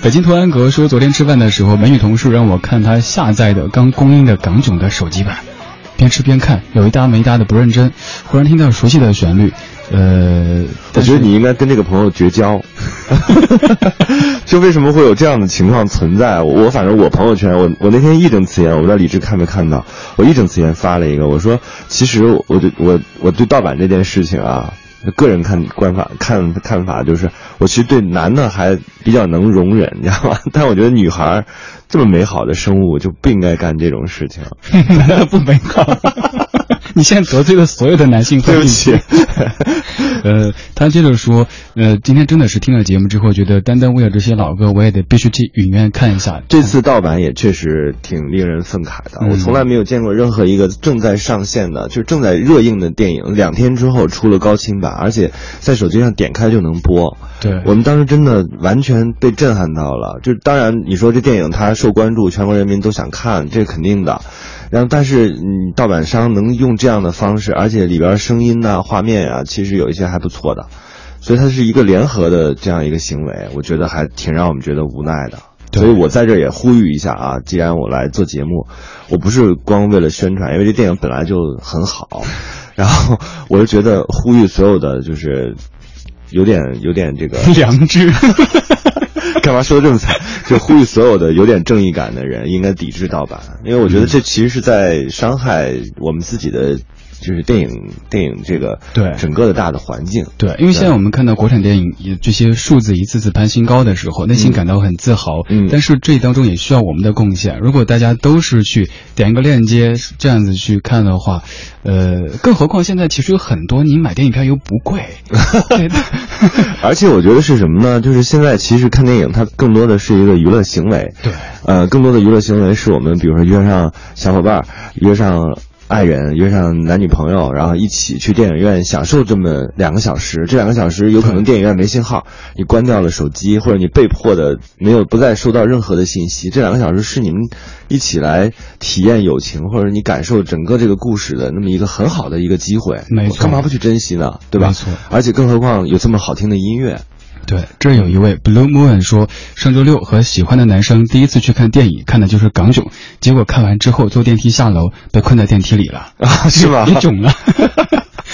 北京图安格说，昨天吃饭的时候，美女同事让我看她下载的刚公映的港囧的手机版，边吃边看，有一搭没一搭的不认真，忽然听到熟悉的旋律。呃，我觉得你应该跟这个朋友绝交。[LAUGHS] [LAUGHS] 就为什么会有这样的情况存在？我反正我朋友圈，我我那天义正辞严，我不知道李志看没看到，我义正辞严发了一个，我说其实我对我我对盗版这件事情啊，个人看观法看看法就是，我其实对男的还比较能容忍，你知道吗？[LAUGHS] 但我觉得女孩这么美好的生物就不应该干这种事情，不美好。[LAUGHS] 你现在得罪了所有的男性，对不起。[LAUGHS] 呃，他接着说，呃，今天真的是听了节目之后，觉得单单为了这些老歌，我也得必须去影院看一下。这次盗版也确实挺令人愤慨的。我从来没有见过任何一个正在上线的，就是正在热映的电影，两天之后出了高清版，而且在手机上点开就能播。对我们当时真的完全被震撼到了。就当然你说这电影它受关注，全国人民都想看，这是肯定的。然后，但是嗯盗版商能用这样的方式，而且里边声音呐、画面啊，其实有一些还不错的，所以它是一个联合的这样一个行为，我觉得还挺让我们觉得无奈的。所以我在这也呼吁一下啊，既然我来做节目，我不是光为了宣传，因为这电影本来就很好，[LAUGHS] 然后我就觉得呼吁所有的就是有点有点这个 [LAUGHS] 良知。干嘛说的这么惨？就呼吁所有的有点正义感的人应该抵制盗版，因为我觉得这其实是在伤害我们自己的。就是电影，电影这个对整个的大的环境，对，因为现在我们看到国产电影这些数字一次次攀新高的时候，内心感到很自豪。嗯，但是这当中也需要我们的贡献。如果大家都是去点一个链接这样子去看的话，呃，更何况现在其实有很多你买电影票又不贵，[LAUGHS] [LAUGHS] 而且我觉得是什么呢？就是现在其实看电影它更多的是一个娱乐行为，对，呃，更多的娱乐行为是我们比如说约上小伙伴，约上。爱人约上男女朋友，然后一起去电影院享受这么两个小时。这两个小时有可能电影院没信号，你关掉了手机，或者你被迫的没有不再收到任何的信息。这两个小时是你们一起来体验友情，或者你感受整个这个故事的那么一个很好的一个机会。没错，干嘛不去珍惜呢？对吧？没错，而且更何况有这么好听的音乐。对，这有一位 Blue Moon 说，上周六和喜欢的男生第一次去看电影，看的就是港囧，结果看完之后坐电梯下楼，被困在电梯里了，啊，是吧？你囧了，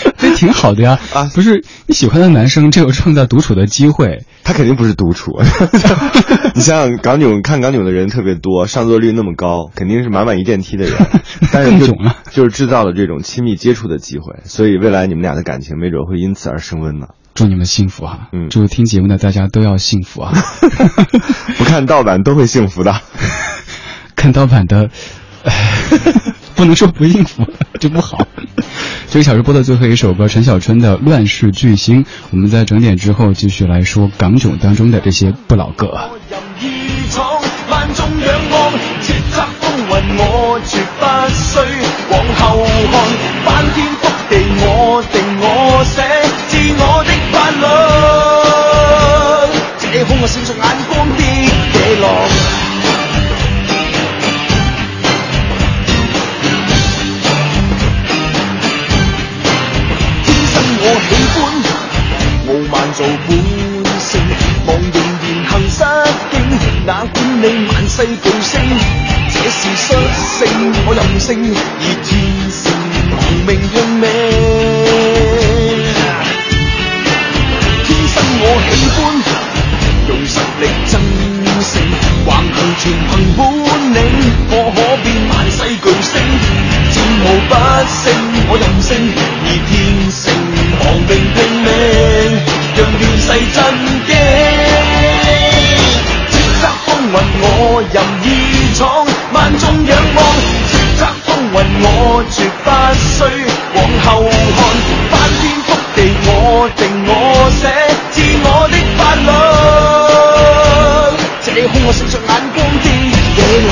[LAUGHS] 这挺好的呀。啊，不是你喜欢的男生，这有创造独处的机会，他肯定不是独处。[LAUGHS] 你想想，港囧看港囧的人特别多，上座率那么高，肯定是满满一电梯的人，[LAUGHS] 但是囧了，就是制造了这种亲密接触的机会，所以未来你们俩的感情没准会因此而升温呢。祝你们幸福哈！嗯，祝听节目的大家都要幸福啊！不看盗版都会幸福的，看盗版的，不能说不应付就不好。[LAUGHS] 这个小时播的最后一首歌，陈小春的《乱世巨星》。我们在整点之后继续来说港囧当中的这些不老歌。我的法律，这空我闪烁眼光的野狼。喜欢傲慢做本性，望仍言行失敬，哪管你万世巨星，这是率性，我任性，而天性亡命拼命。天生我喜欢用实力争胜，横行全凭本领，我可变万世巨星，战无不胜。我任性而天性，亡命拼命，让乱世震惊。叱咤风云我任意闯，万众仰望。叱咤风云我绝不需往后看，翻天覆地我定我写自。我的法律，这空我闪烁眼光的野狼。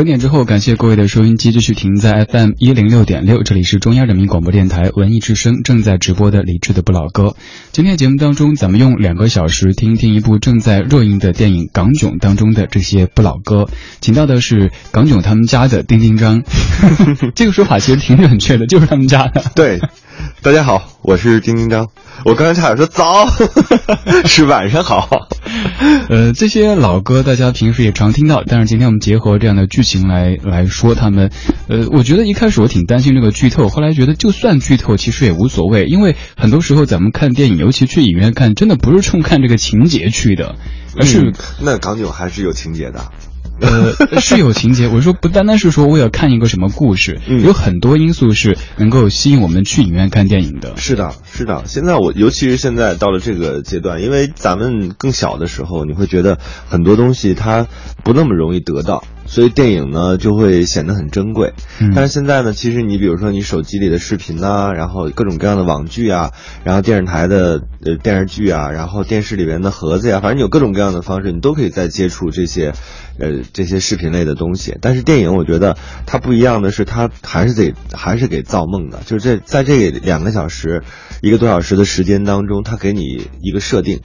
整点之后，感谢各位的收音机继续停在 FM 一零六点六，这里是中央人民广播电台文艺之声正在直播的李志的不老歌。今天节目当中，咱们用两个小时听听一部正在热映的电影《港囧》当中的这些不老歌，请到的是港囧他们家的丁丁张。[LAUGHS] [LAUGHS] 这个说法其实挺准确的，就是他们家的。对，[LAUGHS] 大家好，我是丁丁张。我刚才差点说早，[LAUGHS] 是晚上好。呃，这些老歌大家平时也常听到，但是今天我们结合这样的剧情来来说他们。呃，我觉得一开始我挺担心这个剧透，后来觉得就算剧透其实也无所谓，因为很多时候咱们看电影，尤其去影院看，真的不是冲看这个情节去的，而是、嗯那港囧还是有情节的。呃，是有情节。我说不单单是说为了看一个什么故事，嗯有很多因素是能够吸引我们去影院看电影的。是的，是的。现在我，尤其是现在到了这个阶段，因为咱们更小的时候，你会觉得很多东西它不那么容易得到，所以电影呢就会显得很珍贵。嗯但是现在呢，其实你比如说你手机里的视频呐、然后各种各样的网剧啊，然后电视台的呃电视剧啊，然后电视里面的盒子呀，反正有各种各样的方式，你都可以再接触这些，呃这些视频类的东西。但是电影我觉得它不一样的是，它还是得还是给造梦的，就是这在这两个小时、一个多小时的时间当中，它给你一个设定。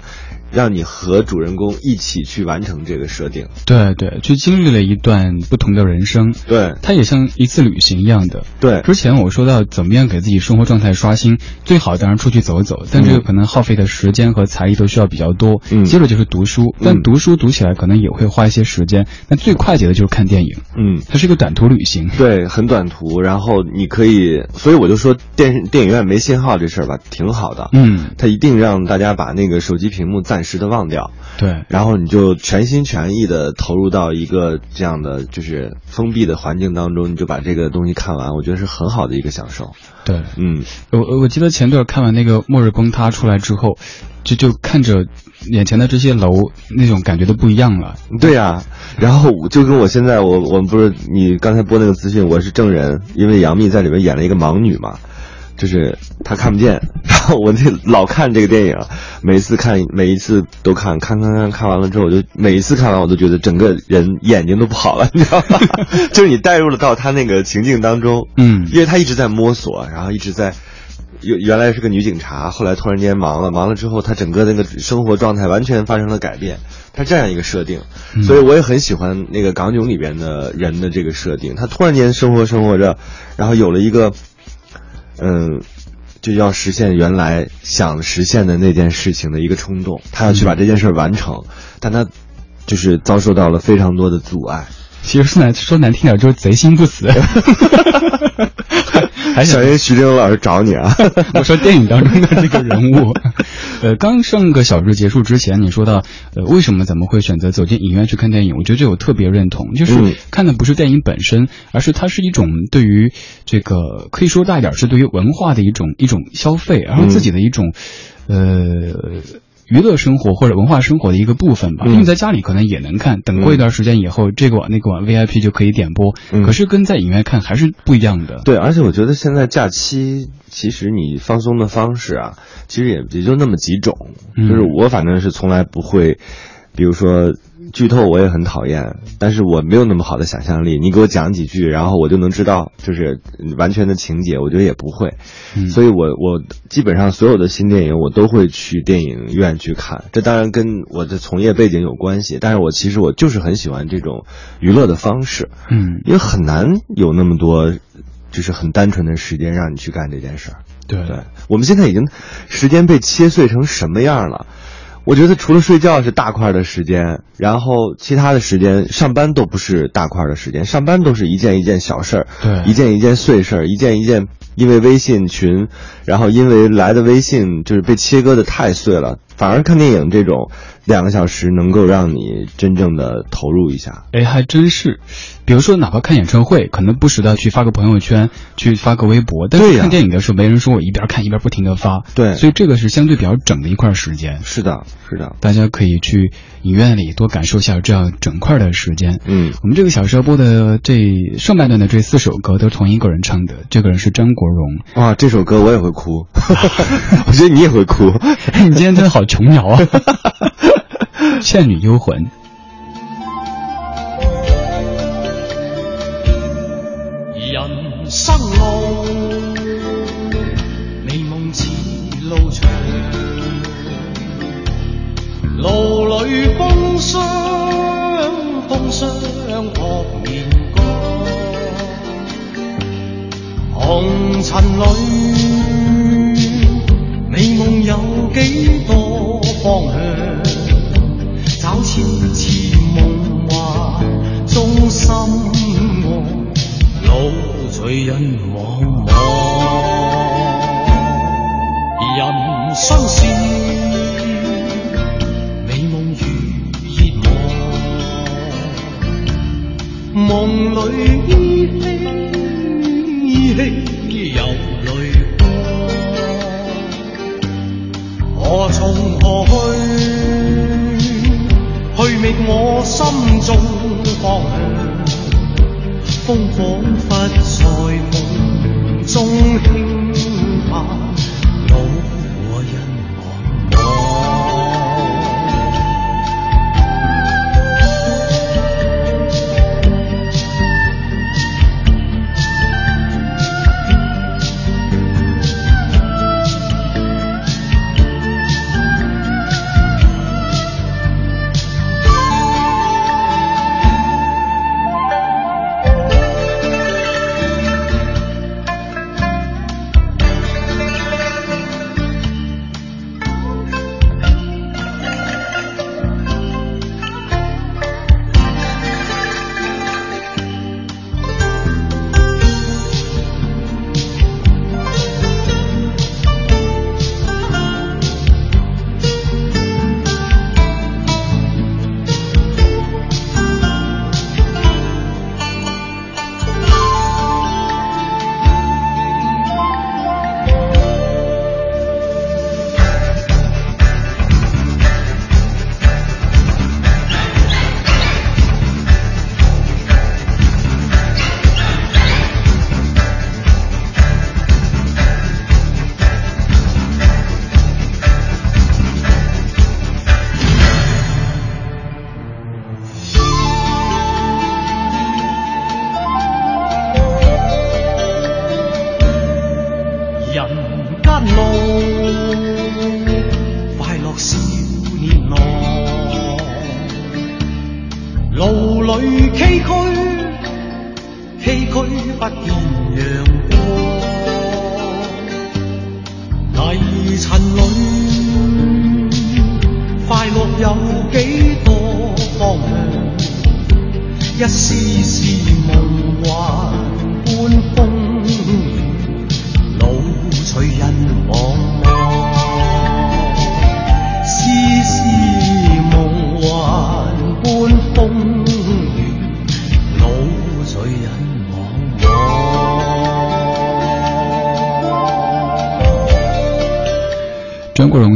让你和主人公一起去完成这个设定，对对，去经历了一段不同的人生，对它也像一次旅行一样的。对之前我说到怎么样给自己生活状态刷新，最好当然出去走走，但这个可能耗费的时间和财力都需要比较多。嗯接着就是读书，但嗯读书读起来可能也会花一些时间。那最快捷的就是看电影，嗯，它是一个短途旅行。对，很短途，然后你可以，所以我就说电电影院没信号这事儿吧，挺好的。嗯，它一定让大家把那个手机屏幕暂时的忘掉，对，然后你就全心全意的投入到一个这样的就是封闭的环境当中，你就把这个东西看完，我觉得是很好的一个享受。对。嗯，我我记得前段看完那个《末日崩塌》出来之后，就就看着眼前的这些楼，那种感觉都不一样了。对呀、然后就跟我现在我我们不是你刚才播那个资讯，我是证人，因为杨幂在里面演了一个盲女嘛。就是他看不见，[LAUGHS] 然后我那老看这个电影，每一次看，每一次都看，看看看看完了之后，我就每一次看完我都觉得整个人眼睛都不好了，[LAUGHS] 你知道吗？[LAUGHS] 就是你带入了到他那个情境当中，嗯因为他一直在摸索，然后一直在。原原来是个女警察，后来突然间忙了，忙了之后，她整个那个生活状态完全发生了改变。她这样一个设定，嗯所以我也很喜欢那个港囧里边的人的这个设定。他突然间生活生活着，然后有了一个，嗯，就要实现原来想实现的那件事情的一个冲动，他要去把这件事完成，但他就是遭受到了非常多的阻碍。其实说难说难听点，就是贼心不死。[LAUGHS] [LAUGHS] 还想小人徐峥老师找你啊！[LAUGHS] 我说电影当中的这个人物，呃，刚上个小时结束之前，你说到，呃，为什么咱们会选择走进影院去看电影？我觉得这我特别认同，就是嗯看的不是电影本身，而是它是一种对于这个可以说大一点是对于文化的一种一种消费，然后自己的一种，呃。娱乐生活或者文化生活的一个部分吧，嗯因为在家里可能也能看，等过一段时间以后，这个网那个网 VIP 就可以点播，嗯可是跟在影院看还是不一样的。对，而且我觉得现在假期，其实你放松的方式啊，其实也也就那么几种。嗯就是我反正是从来不会，比如说剧透我也很讨厌，但是我没有那么好的想象力。你给我讲几句，然后我就能知道，就是完全的情节，我觉得也不会。嗯所以我我基本上所有的新电影我都会去电影院去看，这当然跟我的从业背景有关系，但是我其实我就是很喜欢这种娱乐的方式。嗯，因为很难有那么多，就是很单纯的时间让你去干这件事儿。对对，我们现在已经时间被切碎成什么样了？我觉得除了睡觉是大块的时间，然后其他的时间上班都不是大块的时间，上班都是一件一件小事儿，对一件一件碎事儿，一件一件因为微信群，然后因为来的微信就是被切割的太碎了，反而看电影这种两个小时能够让你真正的投入一下。哎，还真是。比如说，哪怕看演唱会，可能不时的去发个朋友圈，去发个微博，但是看电影的时候，没人说我一边看一边不停的发。对所以这个是相对比较整的一块时间，是的，是的，大家可以去影院里多感受一下这样整块的时间。嗯。我们这个小时要播的这上半段的这四首歌都是同一个人唱的，这个人是张国荣。哇，这首歌我也会哭，[LAUGHS] 我觉得你也会哭。[LAUGHS] 哎，你今天真的好琼瑶啊！[LAUGHS] 倩女幽魂。人生路美梦似路长路里风霜风霜扑面干红尘里美梦有几多方向？找痴痴梦幻中心路隨人茫茫。人生是美夢如熱望，夢裏依稀依稀有淚光。何從何去？去觅我心中方向，风仿佛在梦中轻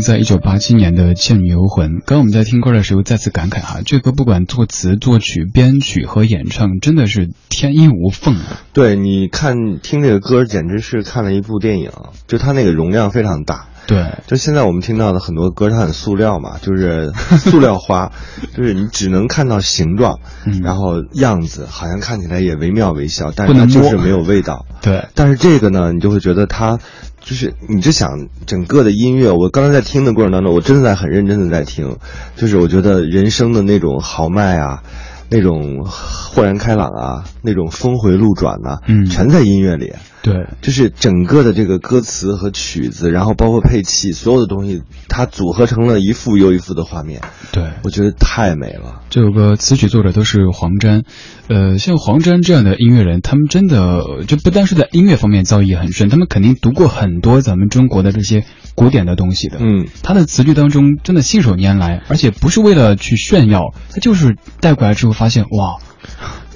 在一九八七年的《倩女幽魂》，刚刚我们在听歌的时候再次感慨哈，这歌不管作词、作曲、编曲和演唱，真的是天衣无缝啊。对，你看听这个歌，简直是看了一部电影，就它那个容量非常大。对，就现在我们听到的很多歌，它很塑料嘛，就是塑料花，[LAUGHS] 就是你只能看到形状，嗯然后样子好像看起来也惟妙惟肖，但是它就是没有味道。对，但是这个呢，你就会觉得它就是，你就想整个的音乐，我刚才在听的过程当中，我真的在很认真的在听，就是我觉得人生的那种豪迈啊，那种豁然开朗啊，那种峰回路转呐、嗯全在音乐里。对，就是整个的这个歌词和曲子，然后包括配器，所有的东西，它组合成了一幅又一幅的画面，对，我觉得太美了。这首歌词曲作者都是黄沾，呃，像黄沾这样的音乐人，他们真的就不单是在音乐方面造诣很深，他们肯定读过很多咱们中国的这些古典的东西的。嗯，他的词句当中真的信手拈来，而且不是为了去炫耀，他就是带过来之后发现，哇，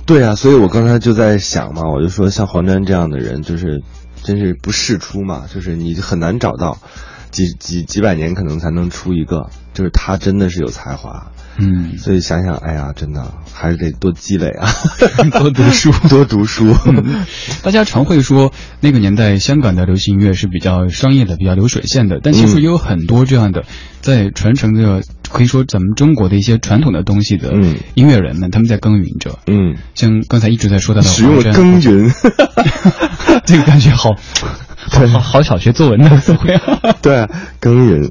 对啊，所以我刚才就在想嘛，我就说像黄沾这样的人，就是真是不世出嘛，就是你很难找到，几几几百年可能才能出一个。就是他真的是有才华。嗯，所以想想，哎呀，真的还是得多积累啊，[LAUGHS] 多读书，[LAUGHS] 多读书。[LAUGHS] 大家常会说那个年代香港的流行音乐是比较商业的、比较流水线的，但其实也有很多这样的在传承着，可以说咱们中国的一些传统的东西的嗯音乐人们，他们在耕耘着。嗯，像刚才一直在说到的使用了耕耘，这个感觉好，好好好小学作文的词汇啊。对，耕耘。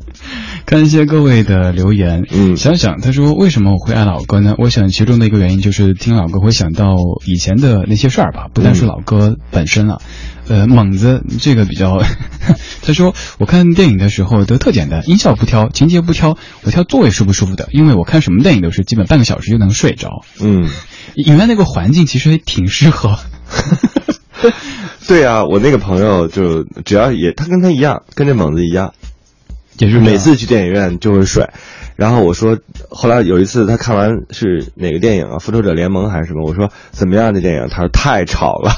看一些各位的留言，嗯想想他说为什么我会爱老歌呢？我想其中的一个原因就是听老歌会想到以前的那些事儿吧，不单是老歌本身了。呃，猛子这个比较，[LAUGHS] 他说我看电影的时候都特简单，音效不挑，情节不挑，我挑座位舒不舒服的，因为我看什么电影都是基本半个小时就能睡着。嗯，影院那个环境其实也挺适合。[LAUGHS] [LAUGHS] 对啊，我那个朋友就只要也，他跟他一样，跟这猛子一样，也是每次去电影院就会睡。然后我说，后来有一次他看完是哪个电影啊？《复仇者联盟》还是什么？我说怎么样？这电影？他说太吵了，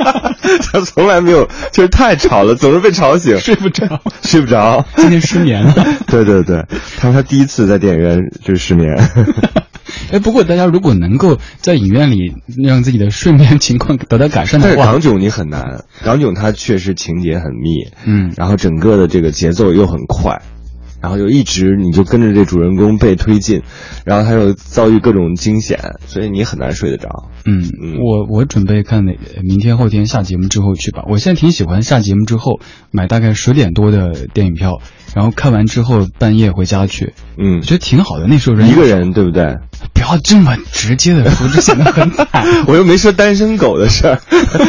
[LAUGHS] 他从来没有，就是太吵了，总是被吵醒，睡不着，睡不着。今天失眠了。[LAUGHS] 对对对，他说他第一次在电影院就是失眠。[LAUGHS] [LAUGHS] 哎，不过大家如果能够在影院里让自己的睡眠 [LAUGHS] 情况得到改善的话但是港，囧你很难，港囧它确实情节很密，嗯然后整个的这个节奏又很快，然后就一直你就跟着这主人公被推进，然后他又遭遇各种惊险，所以你很难睡得着。嗯嗯，我我准备看那明天后天下节目之后去吧。我现在挺喜欢下节目之后买大概十点多的电影票，然后看完之后半夜回家去，嗯我，觉得挺好的。那时候人一个人对不对？不要这么直接的说，这显得很惨。[LAUGHS] 我又没说单身狗的事儿，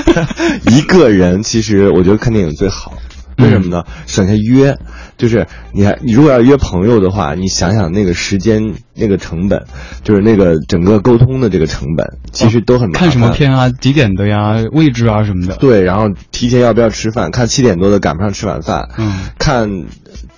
[LAUGHS] 一个人其实我觉得看电影最好，为什么呢？省下约，就是你还你如果要约朋友的话，你想想那个时间那个成本，就是那个整个沟通的这个成本，其实都很麻烦。看什么？片啊，几点的呀，位置啊什么的。对，然后提前要不要吃饭？看七点多的赶不上吃晚饭，嗯看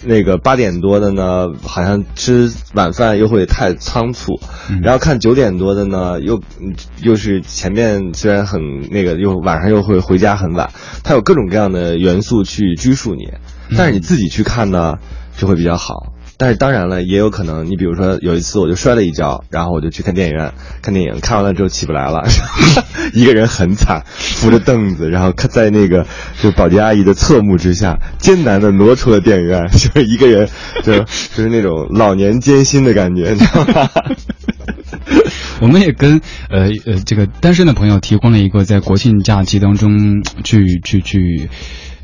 那个八点多的呢，好像吃晚饭又会太仓促，嗯。然后看九点多的呢，又嗯又是前面虽然很那个，又晚上又会回家很晚，它有各种各样的元素去拘束你，嗯。但是你自己去看呢，就会比较好。但是当然了，也有可能，你比如说有一次我就摔了一跤，然后我就去看电影院看电影，看完了之后起不来了，[LAUGHS] 一个人很惨，扶着凳子，然后在那个就保洁阿姨的侧目之下，艰难的挪出了电影院，就是一个人就就是那种老年艰辛的感觉，你知道吗？[LAUGHS] 我们也跟呃呃这个单身的朋友提供了一个在国庆假期当中去去去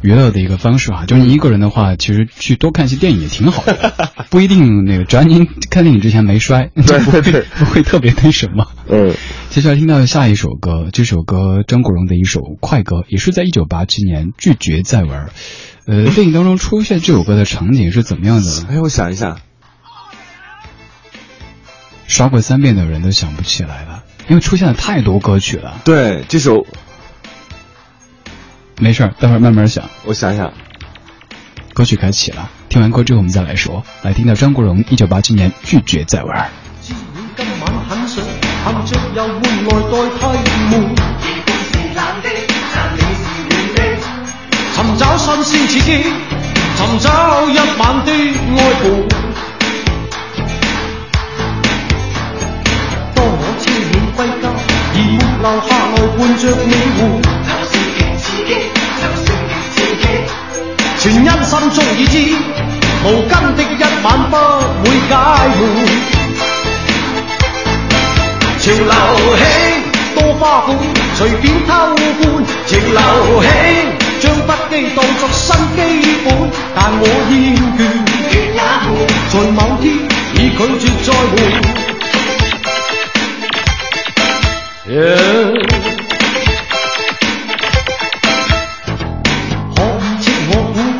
娱乐的一个方式哈，就是你一个人的话，其实去多看些电影也挺好的，不一定那个，只要您看电影之前没摔，就不会不会特别那什么。嗯，接下来听到下一首歌，这首歌张国荣的一首快歌，也是在一九八七年《拒绝再玩》。呃，电影当中出现这首歌的场景是怎么样的呢？哎，我想一下，刷过三遍的人都想不起来了，因为出现了太多歌曲了。对这首，没事儿，待会儿慢慢想。我想想，歌曲开启了，听完歌之后我们再来说。来听到张国荣一九八七年《拒绝再玩》。知你今晚很想，含着遊玩來代替悶。尋找新鮮刺激，尋找一晚的愛伴。當我千年歸家，而沒留下來伴着你玩。全因心中已知，无根的一晚不会解闷。潮流興，多花款，随便偷欢。潮流興，將不羁当作新基本，但我厌倦，在某天已拒绝再換。Yeah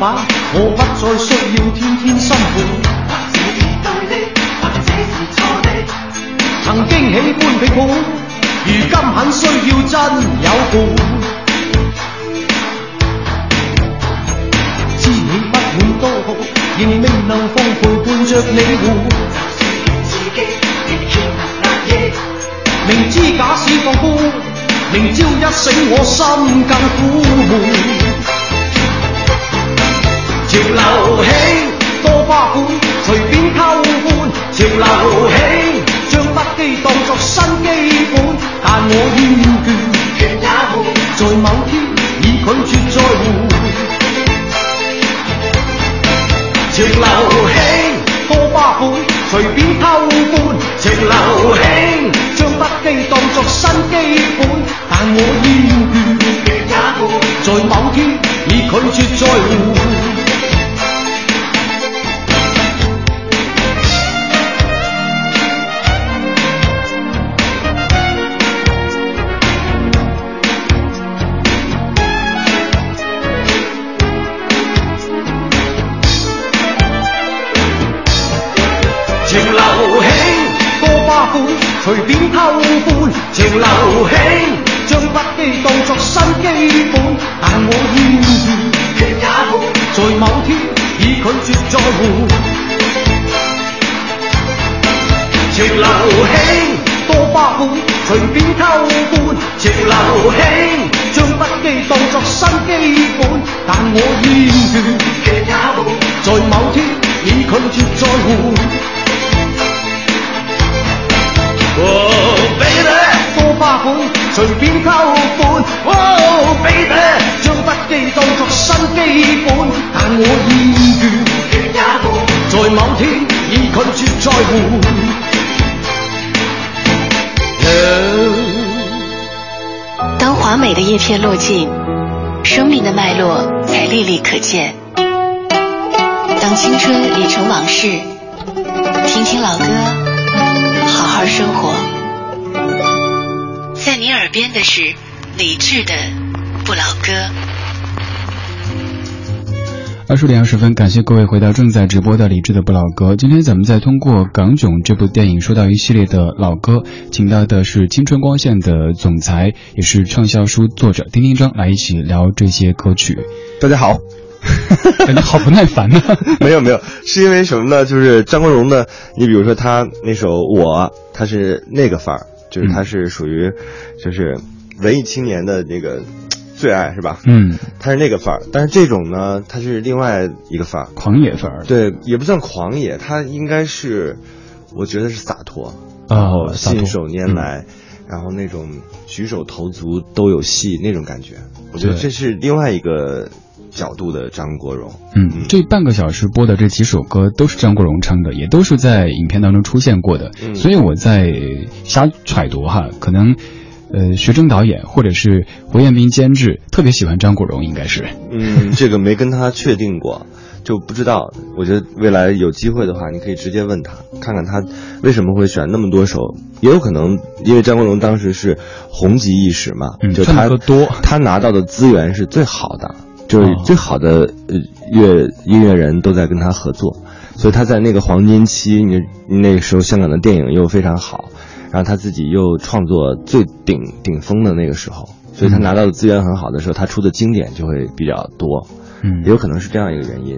我，不再需要天天心伴。曾经喜欢被抱，如今很需要真有伴。知你不滿多好，仍未能放陪伴着你活。明知假使放寬，明朝一醒我心更苦闷。潮流興，多花款，隨便偷欢潮流起，將不羈當作新基本，但我厭倦，倦也好，在某天已拒絕在乎。潮流興，多巴胺，隨便偷欢。潮流興，將不羈當作新基本，但我厭倦，倦也好，在某天已拒絕在乎。隨便偷欢。潮流興，將不羈當作新基本，但我厭倦，倦也，在某天已拒絕再換。潮流興，多巴胺，隨便偷欢。潮流興，將不羈當作新基本，但我厭倦，倦也，在某天已拒絕再換。哦，baby，多巴胺，隨便偷歡。哦，baby，將不羈當作新基本，但我厭倦，倦也好，在某天已拒絕再換。當華美的葉片落盡，生命的脈絡才歷歷可見。當青春已成往事，聽聽老歌，好好生活。在你耳边的是理智的不老歌。二十点二十分，感谢各位回到正在直播的理智的不老歌。今天咱们再通过《港囧》这部电影，说到一系列的老歌，请到的是青春光线的总裁，也是畅销书作者丁丁章，来一起聊这些歌曲。大家好。[LAUGHS] 你好不耐烦呢？[LAUGHS] 没有没有，是因为什么呢？就是张国荣呢，你比如说他那首《我》，他是那个范儿，就是他是属于，就是文艺青年的那个最爱，是吧？嗯，他是那个范儿，但是这种呢，他是另外一个范儿，狂野范儿。对，也不算狂野，他应该是，我觉得是洒脱，哦，信手拈来，嗯、然后那种举手投足都有戏那种感觉，我觉得这是另外一個。角度的张国荣，嗯，嗯，這半个小时播的这几首歌都是张国荣唱的，也都是在影片当中出现过的，嗯、所以我在瞎揣度哈，可能，呃，徐峥导演或者是胡彦斌监制特别喜欢张国荣，应该是，嗯，这个没跟他确定过，就不知道。我觉得未来有机会的话，你可以直接问他，看看他为什么会选那么多首，也有可能因为张国荣当时是红极一时嘛，嗯、就他多，他拿到的资源是最好的。就是最好的呃乐音乐人都在跟他合作，所以他在那个黄金期，你那个、时候香港的电影又非常好，然后他自己又创作最顶顶峰的那个时候，所以他拿到的资源很好的时候，他出的经典就会比较多，嗯，也有可能是这样一个原因。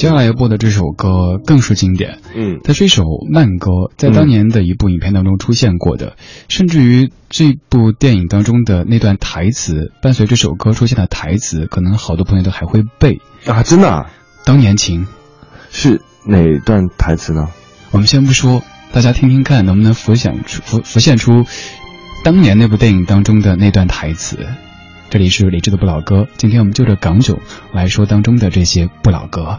接下来要播的这首歌更是经典，嗯，它是一首慢歌，在当年的一部影片当中出现过的，嗯、甚至于这部电影当中的那段台词，伴随这首歌出现的台词，可能好多朋友都还会背啊！真的，当年情是哪段台词呢？我们先不说，大家听听看，能不能浮想出浮浮现出当年那部电影当中的那段台词？这里是理智的不老歌，今天我们就着港囧来说当中的这些不老歌。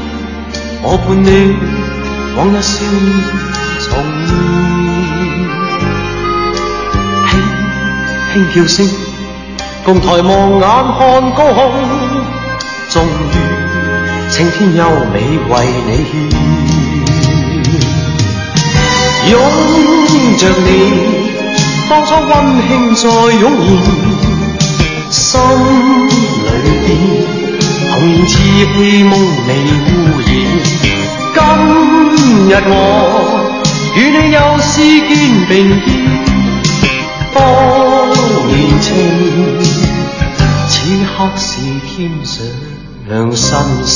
我伴你往日笑面重现，轻轻叫声，共抬望眼看高空，终于青天优美为你献，拥着你，当初温馨再涌现，心里边。童年稚气梦未污，今日我與你又是肩並肩，當年情，此刻是添上新鮮。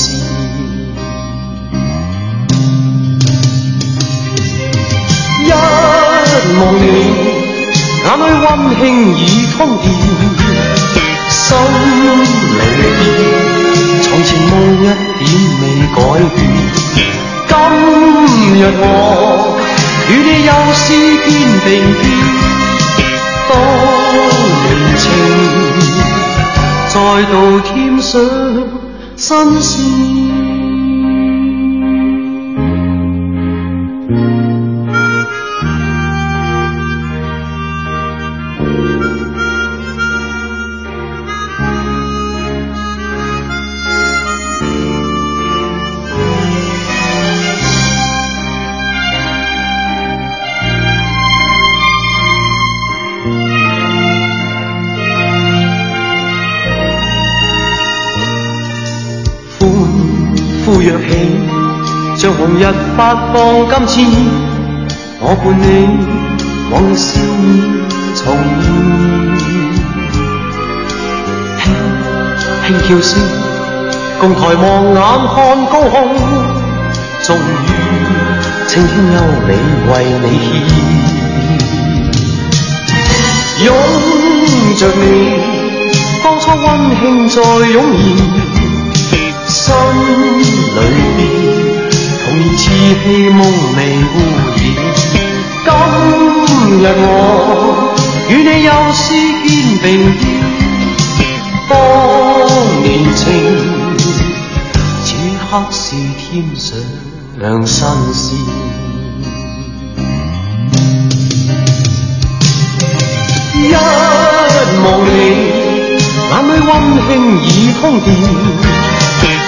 一望你，眼裏溫馨已通電，心裏邊從前梦一點未改變。今日我与你又是肩并肩，当年情再度添上新鲜。起，像紅日發放金箭，我伴你往日笑面重現，輕輕叫聲，共抬望眼看高空，終於青天優美為你獻，擁着你，當初溫馨再湧現。心里邊童年稚氣夢未污染。今日我與你又是肩并肩，當年情，此刻是添上新鲜。一望你，眼裏溫馨已通電。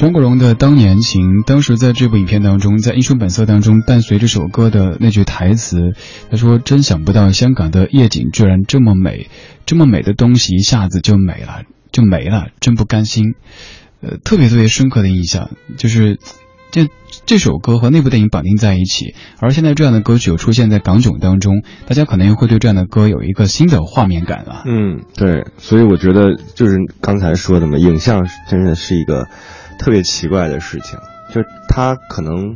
张国荣的《当年情》，当时在这部影片当中，在《英雄本色》当中，伴随这首歌的那句台词，他说：“真想不到香港的夜景居然这么美，这么美的东西一下子就没了，就没了，真不甘心。”呃，特别特别深刻的印象就是这这首歌和那部电影绑定在一起，而现在这样的歌曲又出现在港囧当中，大家可能又会对这样的歌有一个新的画面感了。嗯，对，所以我觉得就是刚才说的嘛，影像真的是一个。特别奇怪的事情，就是它可能，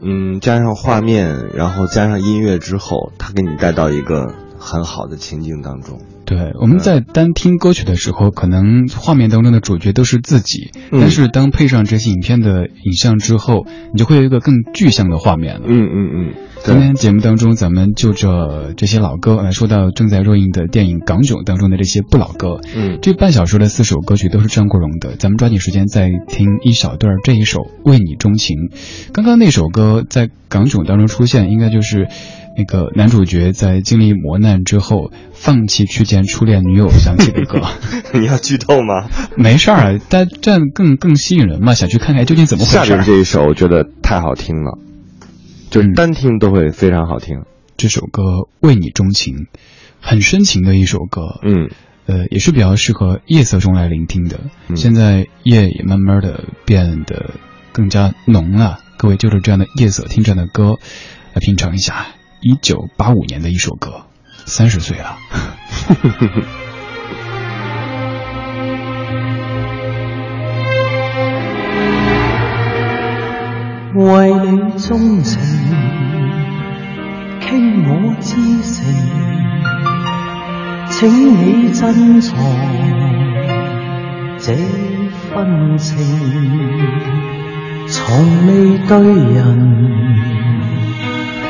嗯，加上画面，然后加上音乐之后，他给你带到一个很好的情境当中。对，我们在单听歌曲的时候，可能画面当中的主角都是自己，但是当配上这些影片的影像之后，你就会有一个更具象的画面了。嗯嗯嗯。今天节目当中，咱们就着这些老歌来说到正在热映的电影《港囧》当中的这些不老歌。嗯，这半小时的四首歌曲都是张国荣的，咱们抓紧时间再听一小段这一首《为你钟情》。刚刚那首歌在《港囧》当中出现，应该就是那个男主角在经历磨难之后放弃去见初恋女友想起的歌。[LAUGHS] 你要剧透吗？没事儿，但这样更更吸引人嘛，想去看看究竟怎么回事。下边这一首我觉得太好听了。就是单听都会非常好听。这首歌《为你钟情》，很深情的一首歌。嗯，呃，也是比较适合夜色中来聆听的。现在夜也慢慢的变得更加浓了，各位就着这样的夜色听这样的歌，来品尝一下一九八五年的一首歌。三十岁了。[LAUGHS] 為你鍾情，傾我至誠，請你珍藏這份情，從未對人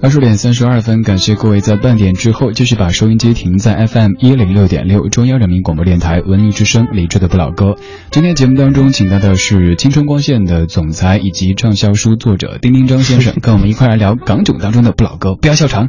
二十点三十二分，感谢各位在半点之后继续把收音机停在 FM 一零六点六中央人民广播电台文艺之声理智的不老歌。今天节目当中请到的是青春光线的总裁以及畅销书作者丁丁张先生，[LAUGHS] 跟我们一块来聊港囧当中的不老歌。不要笑场，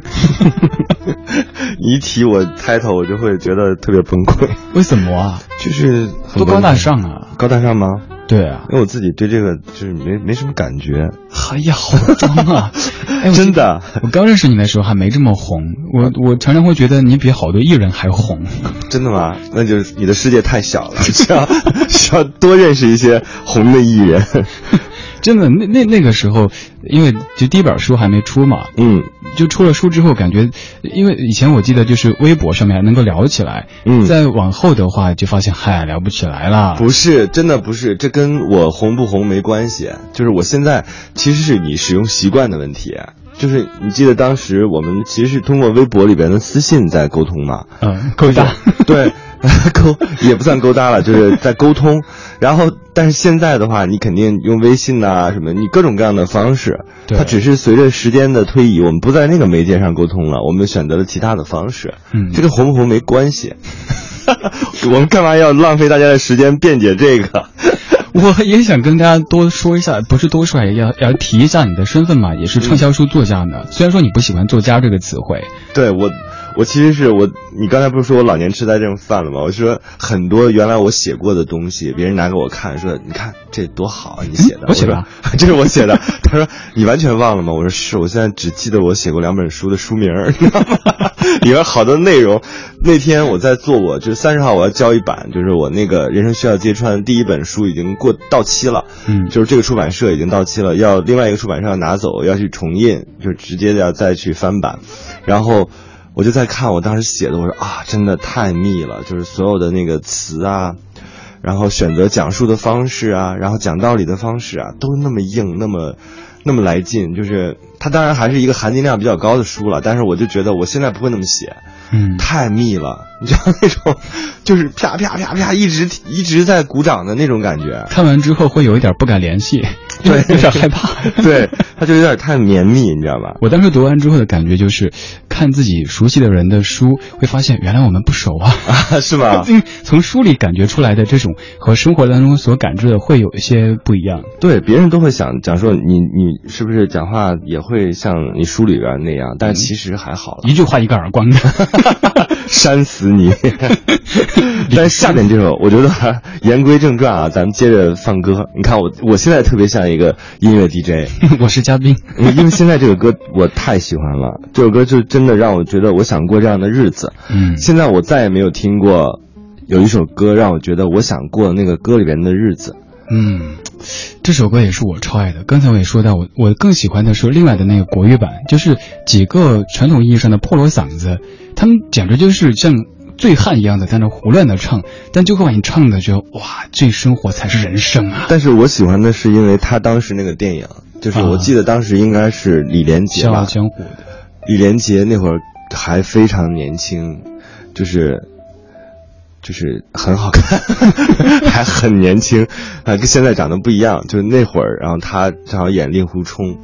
[LAUGHS] 一提我 title 我就会觉得特别崩溃。为什么啊？就是多高大上啊！高大上吗？对啊，因为我自己对这个就是没没什么感觉。哎呀，好脏啊！[LAUGHS] 哎，真的，我刚认识你的时候还没这么红。我我常常会觉得你比好多艺人还红。真的吗？那就是你的世界太小了，需要 [LAUGHS] 需要多认识一些红的艺人。真的，那那那个时候，因为就第一本书还没出嘛，嗯，就出了书之后，感觉，因为以前我记得就是微博上面还能够聊起来，嗯，再往后的话就发现嗨聊不起来了。不是，真的不是，这跟我红不红没关系，就是我现在其实是你使用习惯的问题。就是你记得当时我们其实是通过微博里边的私信在沟通嘛，嗯，勾搭，对，[LAUGHS] 勾也不算勾搭了，就是在沟通。然后，但是现在的话，你肯定用微信呐什么，你各种各样的方式，它只是随着时间的推移，我们不在那个媒介上沟通了，我们选择了其他的方式。嗯，这个红不红没关系。[LAUGHS] 我们干嘛要浪费大家的时间辩解这个？[LAUGHS] 我也想跟大家多说一下，不是多说，要要提一下你的身份嘛，也是畅销书作家呢。虽然说你不喜欢“作家”这个词汇，对我，我其实是我，你刚才不是说我老年痴呆症犯了吗？我说很多原来我写过的东西，别人拿给我看，说你看这多好啊，你写的，我写的，[LAUGHS] 这是我写的。他说你完全忘了吗？我说是，我现在只记得我写过两本书的书名，你知道吗？里面好多内容。那天我在做，我就是 [LAUGHS] 三十号我要交一版，就是我那个人生需要揭穿第一本书已经过到期了，嗯，就是这个出版社已经到期了，要另外一个出版社要拿走，要去重印，就直接要再去翻版，然后。我就在看我当时写的，我说啊，真的太密了，就是所有的那个词啊，然后选择讲述的方式啊，然后讲道理的方式啊，都那么硬，那么那么来劲。就是它当然还是一个含金量比较高的书了，但是我就觉得我现在不会那么写，嗯，太密了，你知道那种，就是啪啪啪啪一直一直在鼓掌的那种感觉。看完之后会有一点不敢联系，对，[LAUGHS] 有点害怕，[LAUGHS] 对，他就有点太绵密，你知道吧？我当时读完之后的感觉就是。看自己熟悉的人的书，会发现原来我们不熟啊，啊是吗？[LAUGHS] 从书里感觉出来的这种和生活当中所感知的会有一些不一样。对，别人都会想讲说你你是不是讲话也会像你书里边那样，但其实还好了，一句话一个耳光，[LAUGHS] 扇死你。[LAUGHS] 但是下面这首，我觉得言归正传啊，咱们接着放歌。你看我我现在特别像一个音乐 DJ，[LAUGHS] 我是嘉宾，因为现在这个歌我太喜欢了，这首歌就真的让我觉得我想过这样的日子。嗯，现在我再也没有听过有一首歌让我觉得我想过那个歌里边的日子。嗯，这首歌也是我超爱的。刚才我也说到，我我更喜欢的是另外的那个国语版，就是几个传统意义上的破锣嗓子，他们简直就是像醉汉一样的在那胡乱的唱，但就会把你唱的觉得哇，这生活才是人生啊！但是我喜欢的是因为他当时那个电影，就是我记得当时应该是李连杰吧，笑傲江湖的。李连杰那会儿还非常年轻，就是就是很好看，[LAUGHS] 还很年轻，啊，跟现在长得不一样。就是那会儿，然后他正好演令狐冲，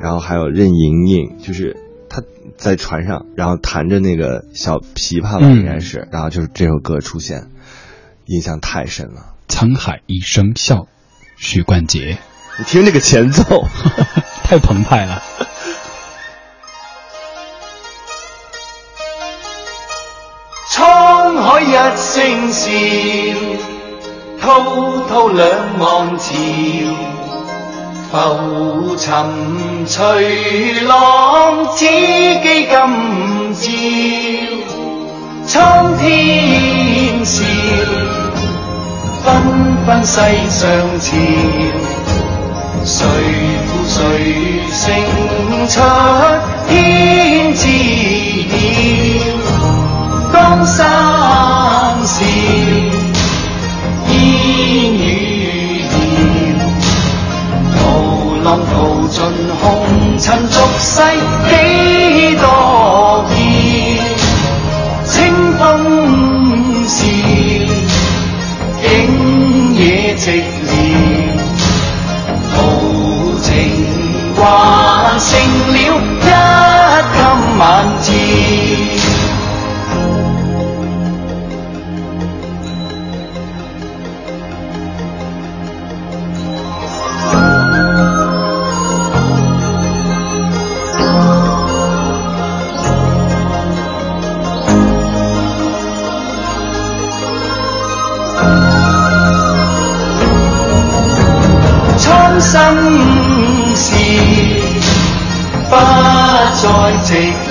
然后还有任盈盈，就是他在船上，然后弹着那个小琵琶吧，应该是，然后就是这首歌出现，印象太深了。沧海一声笑，许冠杰，你听这个前奏，[LAUGHS] 太澎湃了。沧海一声笑，滔滔两岸潮。浮沉随浪，此际今朝。苍天笑，纷纷世上潮。谁负谁胜出天知晓。江山笑，烟雨遥。涛浪淘尽红尘俗世几多变。清风笑，景野寂寥。豪情还剩。不再寂寞。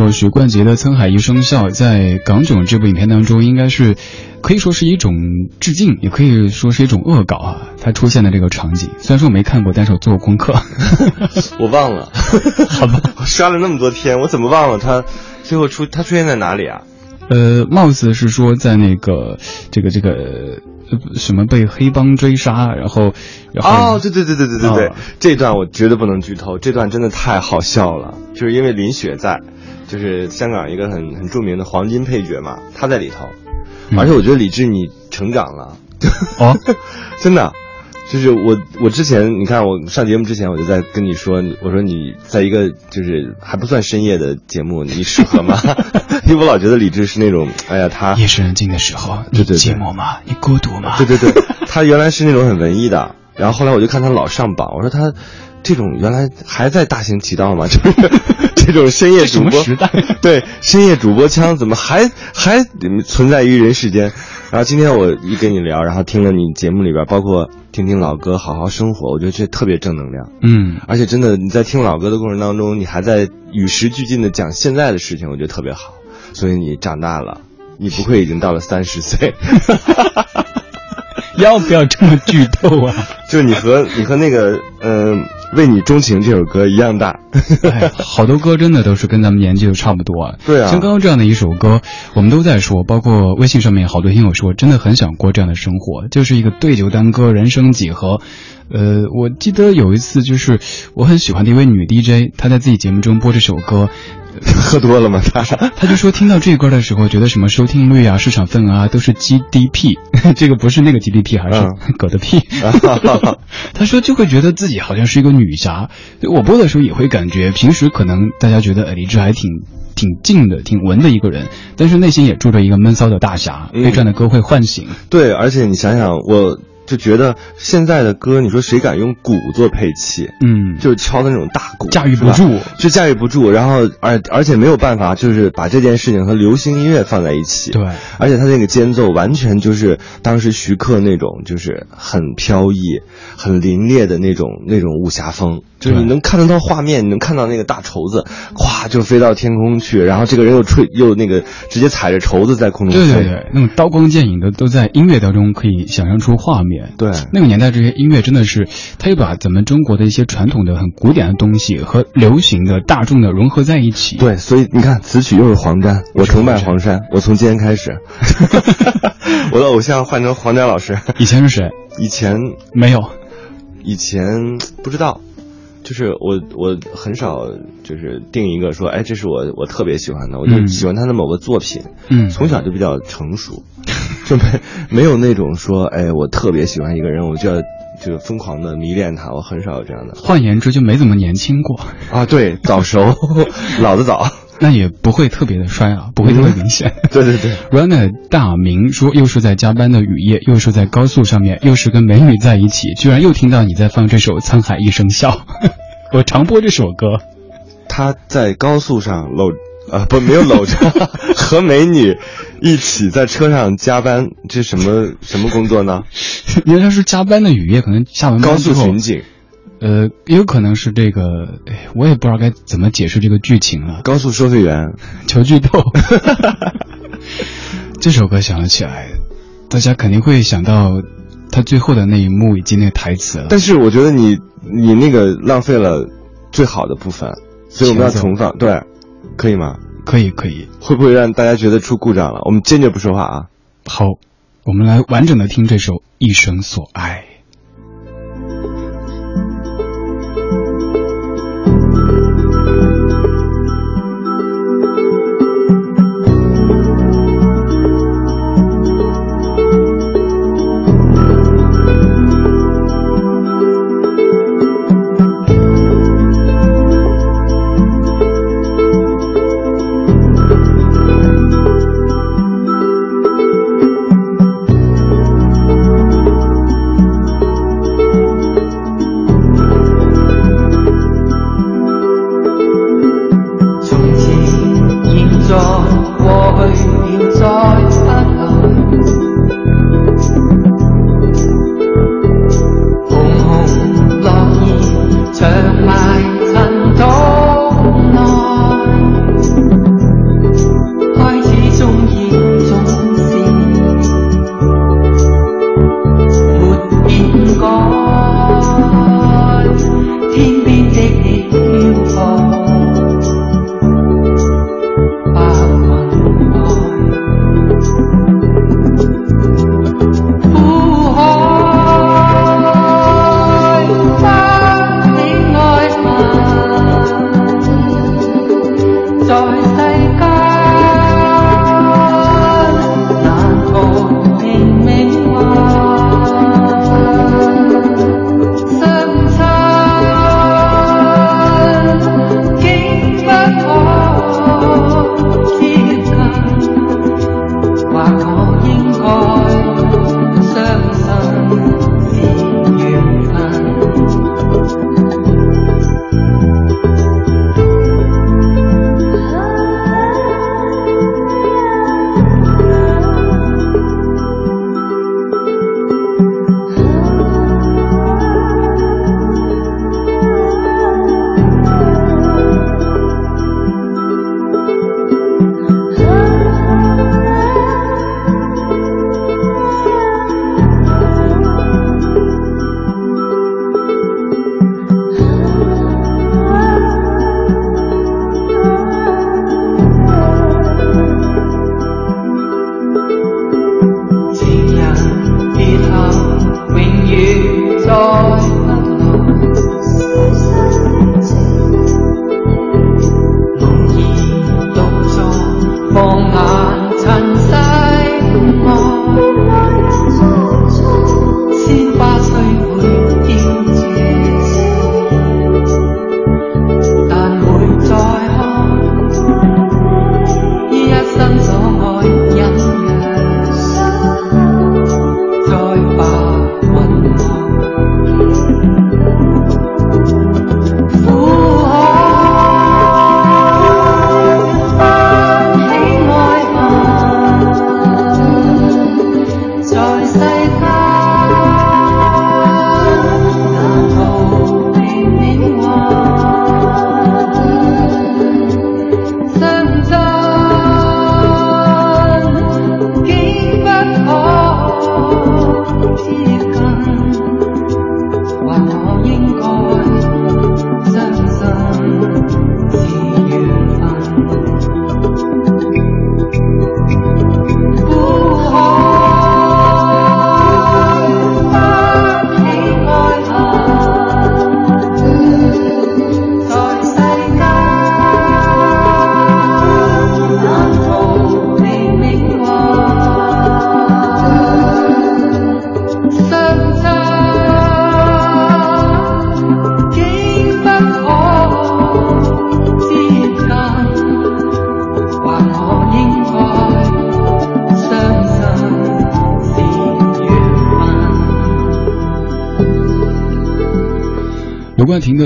首许冠杰的《沧海一声笑》在《港囧》这部影片当中，应该是可以说是一种致敬，也可以说是一种恶搞啊。它出现的这个场景，虽然说我没看过，但是我做过功课。[LAUGHS] 我忘了，[LAUGHS] 好吧，我刷了那么多天，我怎么忘了他最后出他出现在哪里啊？呃，貌似是说在那个这个这个呃什么被黑帮追杀，然后然后哦，对对对对对对对，哦这段我绝对不能剧透，这段真的太好笑了，就是因为林雪在，就是香港一个很很著名的黄金配角嘛，他在里头，嗯而且我觉得李志你成长了，哦，[LAUGHS] 真的。就是我，我之前你看我上节目之前我就在跟你说，我说你在一个就是还不算深夜的节目，你适合吗？[LAUGHS] 因为我老觉得李志是那种，哎呀，他夜深人静的时候，你对对对寂寞吗？你孤独吗？对对对，他原来是那种很文艺的，然后后来我就看他老上榜，我说他这种原来还在大行其道吗？就 [LAUGHS] 是这种深夜主播时代对深夜主播腔怎么还还存在于人世间？然后今天我一跟你聊，然后听了你节目里边，包括听听老歌，好好生活，我觉得这特别正能量。嗯，而且真的你在听老歌的过程当中，你还在与时俱进的讲现在的事情，我觉得特别好。所以你长大了，你不会已经到了三十岁。[LAUGHS] 要不要这么剧透啊？[LAUGHS] 就你和你和那个嗯、为你钟情这首歌一样大。哎，好多歌真的都是跟咱们年纪都差不多啊。对啊像刚刚这样的一首歌，我们都在说，包括微信上面好多听友说，真的很想过这样的生活，就是一个对酒当歌，人生几何。呃，我记得有一次，就是我很喜欢的一位女 DJ，她在自己节目中播这首歌，[LAUGHS] 喝多了吗？她 [LAUGHS] 她就说听到这歌的时候，觉得什么收听率啊、市场份额啊都是 GDP，[LAUGHS] 这个不是那个 GDP，还是嗯狗的屁。她说就会觉得自己好像是一个女侠。我播的时候也会感觉，平时可能大家觉得哎李志还挺挺静的、挺文的一个人，但是内心也住着一个闷骚的大侠，嗯被这样的歌会唤醒。对，而且你想想，我就觉得现在的歌，你说谁敢用鼓做配器？嗯，就是敲的那种大鼓，驾驭不住就驾驭不住，然后而而且没有办法，就是把这件事情和流行音乐放在一起。对，而且他那个间奏完全就是当时徐克那种，就是很飘逸、很凌冽的那种那种武侠风，就是你能看得到画面，你能看到那个大绸子，咵就飞到天空去，然后这个人又吹又那个直接踩着绸子在空中飞。对对对，那种刀光剑影的都在音乐当中可以想象出画面。对那个年代这些音乐真的是，他又把咱们中国的一些传统的很古典的东西和流行的大众的融合在一起。，对，所以你看，词曲又是黄沾，我崇拜黄沾，我从今天开始，[LAUGHS] 我的偶像换成黄沾老师。以前是谁？以前没有。以前不知道，就是我我很少就是定一个说，哎，这是我我特别喜欢的，我就嗯。喜欢他的某个作品，嗯。从小就比较成熟，就没没有那种说，哎，我特别喜欢一个人，我就要就疯狂的迷恋他，我很少有这样的。换言之，就没怎么年轻过，啊，对，早熟，[LAUGHS] 老的早，那也不会特别的衰啊，不会特别明显。[LAUGHS] 对对对。Runner 大明说，又是在加班的雨夜，又是在高速上面，又是跟美女在一起，居然又听到你在放这首《沧海一声笑》。[LAUGHS] 我常播这首歌，他在高速上搂啊，不，没有搂着，[LAUGHS] 和美女一起在车上加班，这什么什么工作呢？因为他是加班的雨夜，可能下完班高速后巡警，呃，也有可能是这个，哎，我也不知道该怎么解释这个剧情了。高速收费员，求剧透。[LAUGHS] 这首歌想了起来，大家肯定会想到他最后的那一幕以及那个台词了。但是我觉得你你那个浪费了最好的部分，所以我们要重放，对，可以吗？可以可以，会不会让大家觉得出故障了？我们坚决不说话啊！好，我们来完整的听这首《一生所爱》。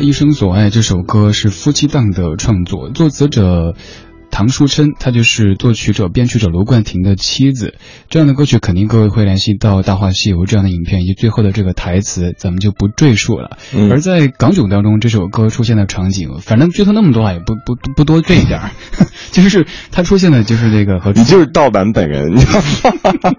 《一生所爱》这首歌是夫妻档的创作，作词者唐书琛，她就是作曲者、编曲者卢冠廷的妻子。这样的歌曲肯定各位会联系到《大话西游》这样的影片，以及最后的这个台词，咱们就不赘述了。嗯而在港囧当中，这首歌出现的场景，反正剧透那么多啊，也不不不不多赘一点儿，[LAUGHS] 就是它出现的就是这个和你就是盗版本人，你知道吗？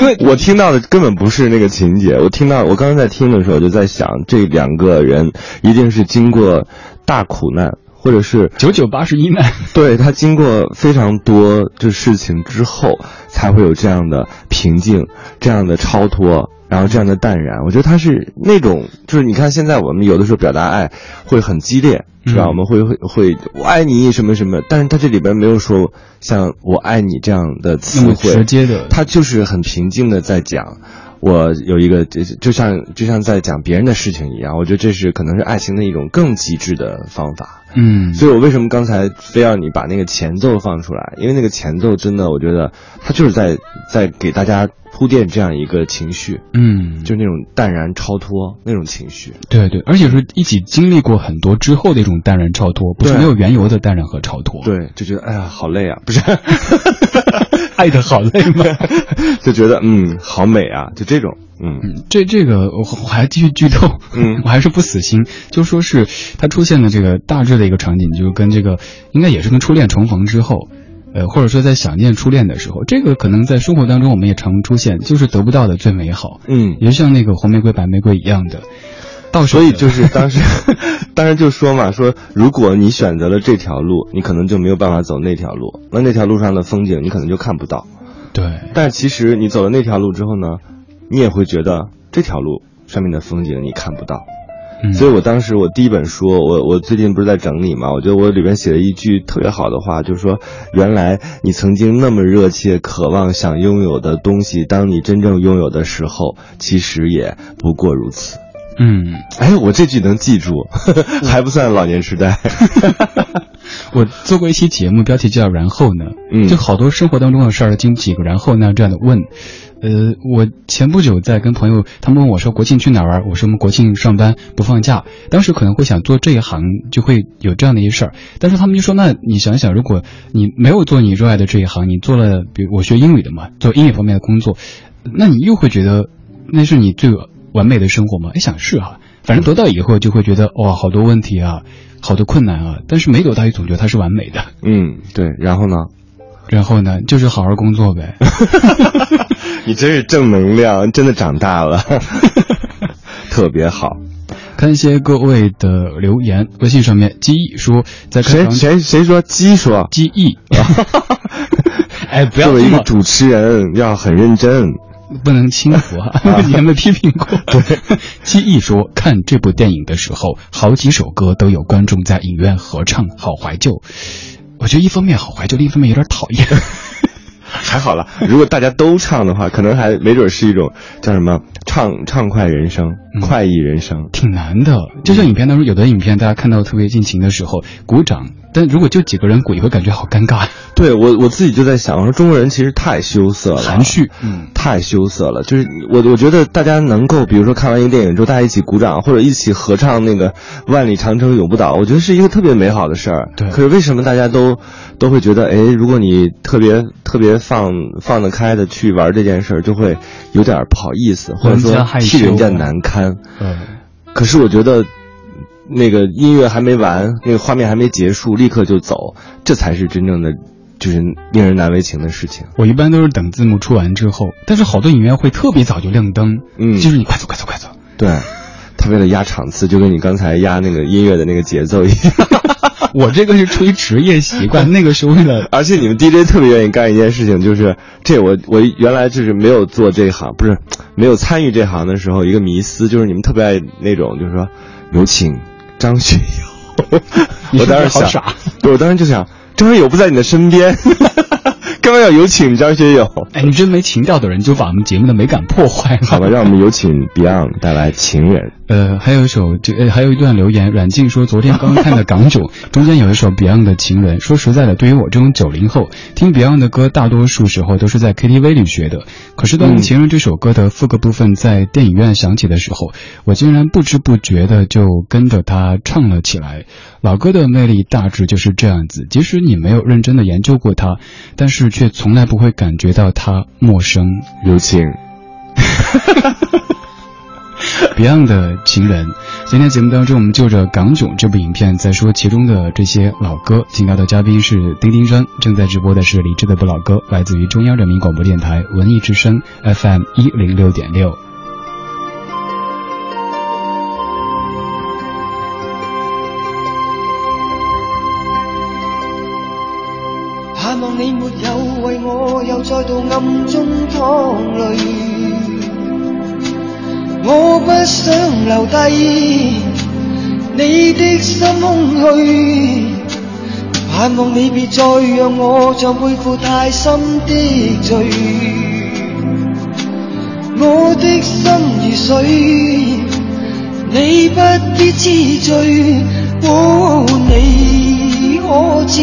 因为我听到的根本不是那个情节，我听到我刚刚在听的时候就在想，这两个人一定是经过大苦难，或者是九九八十一难。[LAUGHS] 对他经过非常多这事情之后，才会有这样的平静，这样的超脱，然后这样的淡然。我觉得他是那种，就是你看现在我们有的时候表达爱会很激烈，是吧？嗯我们会会会我爱你什么什么，但是他这里边没有说像我爱你这样的词汇，直接的他就是很平静的在讲。我有一个，就就像就像在讲别人的事情一样，我觉得这是可能是爱情的一种更极致的方法。嗯，所以我为什么刚才非要你把那个前奏放出来？因为那个前奏真的，我觉得它就是在在给大家铺垫这样一个情绪，嗯，就那种淡然超脱那种情绪。对对，而且是一起经历过很多之后的一种淡然超脱，不是没有缘由的淡然和超脱。，对，就觉得哎呀好累啊，不是，[LAUGHS] 爱的好累吗？[LAUGHS] 就觉得嗯好美啊，就这种嗯嗯，这这个我我还继续剧透，嗯 [LAUGHS] 我还是不死心，就说是他出现的这个大致的一个场景，就是跟这个应该也是跟初恋重逢之后，呃，或者说在想念初恋的时候，这个可能在生活当中我们也常出现，就是得不到的最美好，嗯。也就像那个红玫瑰白玫瑰一样的，到手的所以就是 [LAUGHS] 当时，当时就说嘛，说如果你选择了这条路，你可能就没有办法走那条路，那那条路上的风景你可能就看不到。对，但其实你走了那条路之后呢，你也会觉得这条路上面的风景你看不到。嗯，所以我当时我第一本书，我我最近不是在整理嘛，我觉得我里边写了一句特别好的话，就是说，原来你曾经那么热切渴望想拥有的东西，当你真正拥有的时候，其实也不过如此。嗯。哎，我这句能记住，还不算老年痴呆。[LAUGHS] 我做过一期节目，标题叫“然后呢”，嗯就好多生活当中的事儿，经几个“然后呢”这样的问。呃，我前不久在跟朋友，他们问我说国庆去哪儿玩，我说我们国庆上班不放假。当时可能会想做这一行，就会有这样的一事儿。但是他们就说，那你想想，如果你没有做你热爱的这一行，你做了，比如我学英语的嘛，做英语方面的工作，那你又会觉得那是你最完美的生活吗？哎，想是哈、反正得到以后就会觉得哇，好多问题啊，好多困难啊，但是没得到也总觉得它是完美的。嗯，对。然后呢？然后呢，就是好好工作呗。[LAUGHS] 你真是正能量，真的长大了，[LAUGHS] 特别好。看一些各位的留言，微信上面，机翼说在看谁港谁谁说鸡说？记忆，[LAUGHS] 哎，不要作为一个主持人，要很认真。不能轻浮啊！你还没批评过。[LAUGHS] 对，记忆说看这部电影的时候，好几首歌都有观众在影院合唱，好怀旧。我觉得一方面好怀旧，另一方面有点讨厌。[LAUGHS] 还好了，如果大家都唱的话，可能还没准是一种叫什么畅畅快人生、嗯快意人生。挺难的。就像影片当中，有的影片大家看到特别尽情的时候鼓掌，但如果就几个人鼓，也会感觉好尴尬。对我我自己就在想，我说中国人其实太羞涩了，含蓄嗯太羞涩了。就是我我觉得大家能够，比如说看完一个电影之后，大家一起鼓掌，或者一起合唱那个《万里长城永不倒》，我觉得是一个特别美好的事儿。对可是为什么大家都都会觉得，哎，如果你特别特别放放得开的去玩这件事儿，就会有点不好意思，或者说替人家难堪。嗯，可是我觉得，那个音乐还没完，那个画面还没结束，立刻就走，这才是真正的，就是令人难为情的事情。我一般都是等字幕出完之后，但是好多影院会特别早就亮灯，嗯就是你快走快走快走。对，他为了压场次，就跟你刚才压那个音乐的那个节奏一样。[LAUGHS] 我这个是出于职业习惯，[LAUGHS] 那个是为了 [LAUGHS] 而且你们 DJ 特别愿意干一件事情，就是这我我原来就是没有做这行，不是没有参与这行的时候，一个迷思就是你们特别爱那种，就是说有请张学友。我当时想好傻，对我当时就想张学友不在你的身边，干嘛要有请张学友？哎，你真没情调的人，就把我们节目的美感破坏了。好吧，让我们有请 Beyond 带来《情人》。呃，还有一首，这呃，还有一段留言，阮静说，昨天刚看的《港囧》，[LAUGHS] 中间有一首 Beyond 的《情人》。说实在的，对于我这种九零后，听 Beyond 的歌，大多数时候都是在 KTV 里学的。可是当《情人》这首歌的副歌部分在电影院响起的时候，我竟然不知不觉的就跟着他唱了起来。老歌的魅力大致就是这样子，即使你没有认真的研究过它，但是却从来不会感觉到它陌生。有请。[LAUGHS] Beyond 的情人，今天节目当中，我们就着《港囧》这部影片在说其中的这些老歌。请到的嘉宾是丁丁张，正在直播的是李志的不老歌，来自于中央人民广播电台文艺之声 FM 一零六点六。你没有为我又再度暗中淌泪，我不想留低你的心空虚，盼望你别再让我像背负太深的罪，我的心如水，你不必知罪，哦，你可知？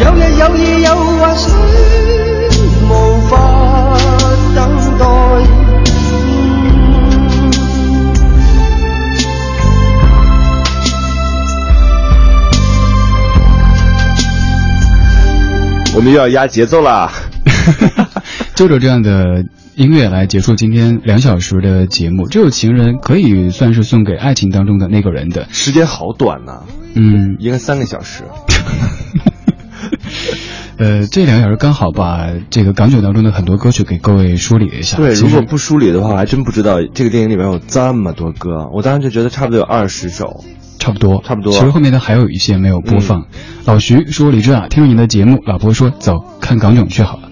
有日有夜有幻想，无法等待。我们又要压节奏啦！就着这样的音乐来结束今天两小时的节目。这首《情人》可以算是送给爱情当中的那个人的。时间好短呐、嗯，应该三个小时。呃，这两个小时刚好把这个港囧当中的很多歌曲给各位梳理了一下。对，如果不梳理的话，我还真不知道这个电影里面有这么多歌。我当时就觉得差不多有二十首。差不多，差不多其实后面的还有一些没有播放。老徐说：“李志啊，听了你的节目，老婆说走看港囧去好了，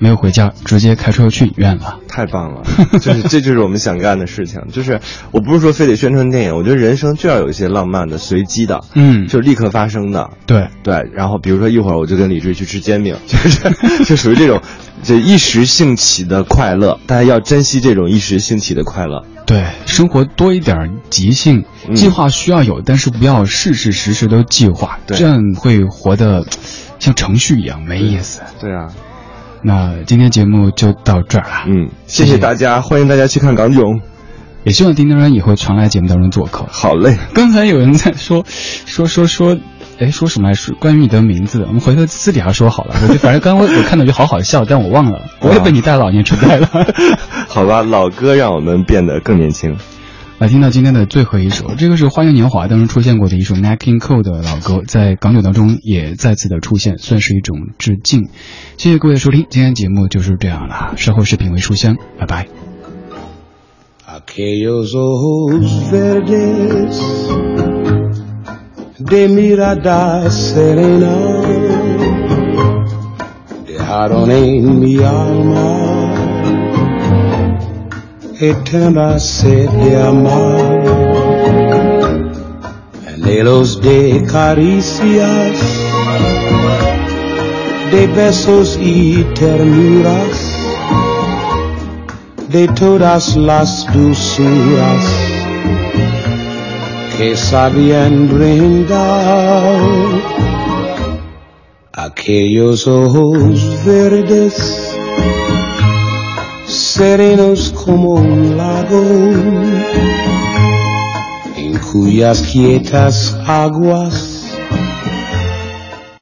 没有回家，直接开车去影院了。太棒了，就是这就是我们想干的事情。就是我不是说非得宣传电影，我觉得人生就要有一些浪漫的、随机的，嗯就立刻发生的。对对，然后比如说一会儿我就跟李志去吃煎饼，就是就属于这种，就一时兴起的快乐，大家要珍惜这种一时兴起的快乐。对，生活多一点即兴，嗯计划需要有，但是不要事事时时都计划，对这样会活得像程序一样没意思。对啊，那今天节目就到这儿了，嗯，谢谢谢大家，欢迎大家去看港囧。也希望丁丁然以后常来节目当中做客。好嘞，刚才有人在说说说说，哎，说什么来说关于你的名字？我们回头私底下说好了。我就反正刚刚我我看到就好好笑，但我忘了，我也被你带老年痴呆了。[LAUGHS] 好吧，老歌让我们变得更年轻。来听到今天的最后一首，这个是《花样年华》当中出现过的一首 Nat King Cole 的老歌，在港囧当中也再次的出现，算是一种致敬。谢谢各位的收听，今天节目就是这样了。稍后是品味书香，拜拜。Sed de amar, anhelos de caricias, de besos y ternuras de todas las dulzuras que sabían brindar. Aquellos ojos verdes serenos como un lago en cuyas quietas aguas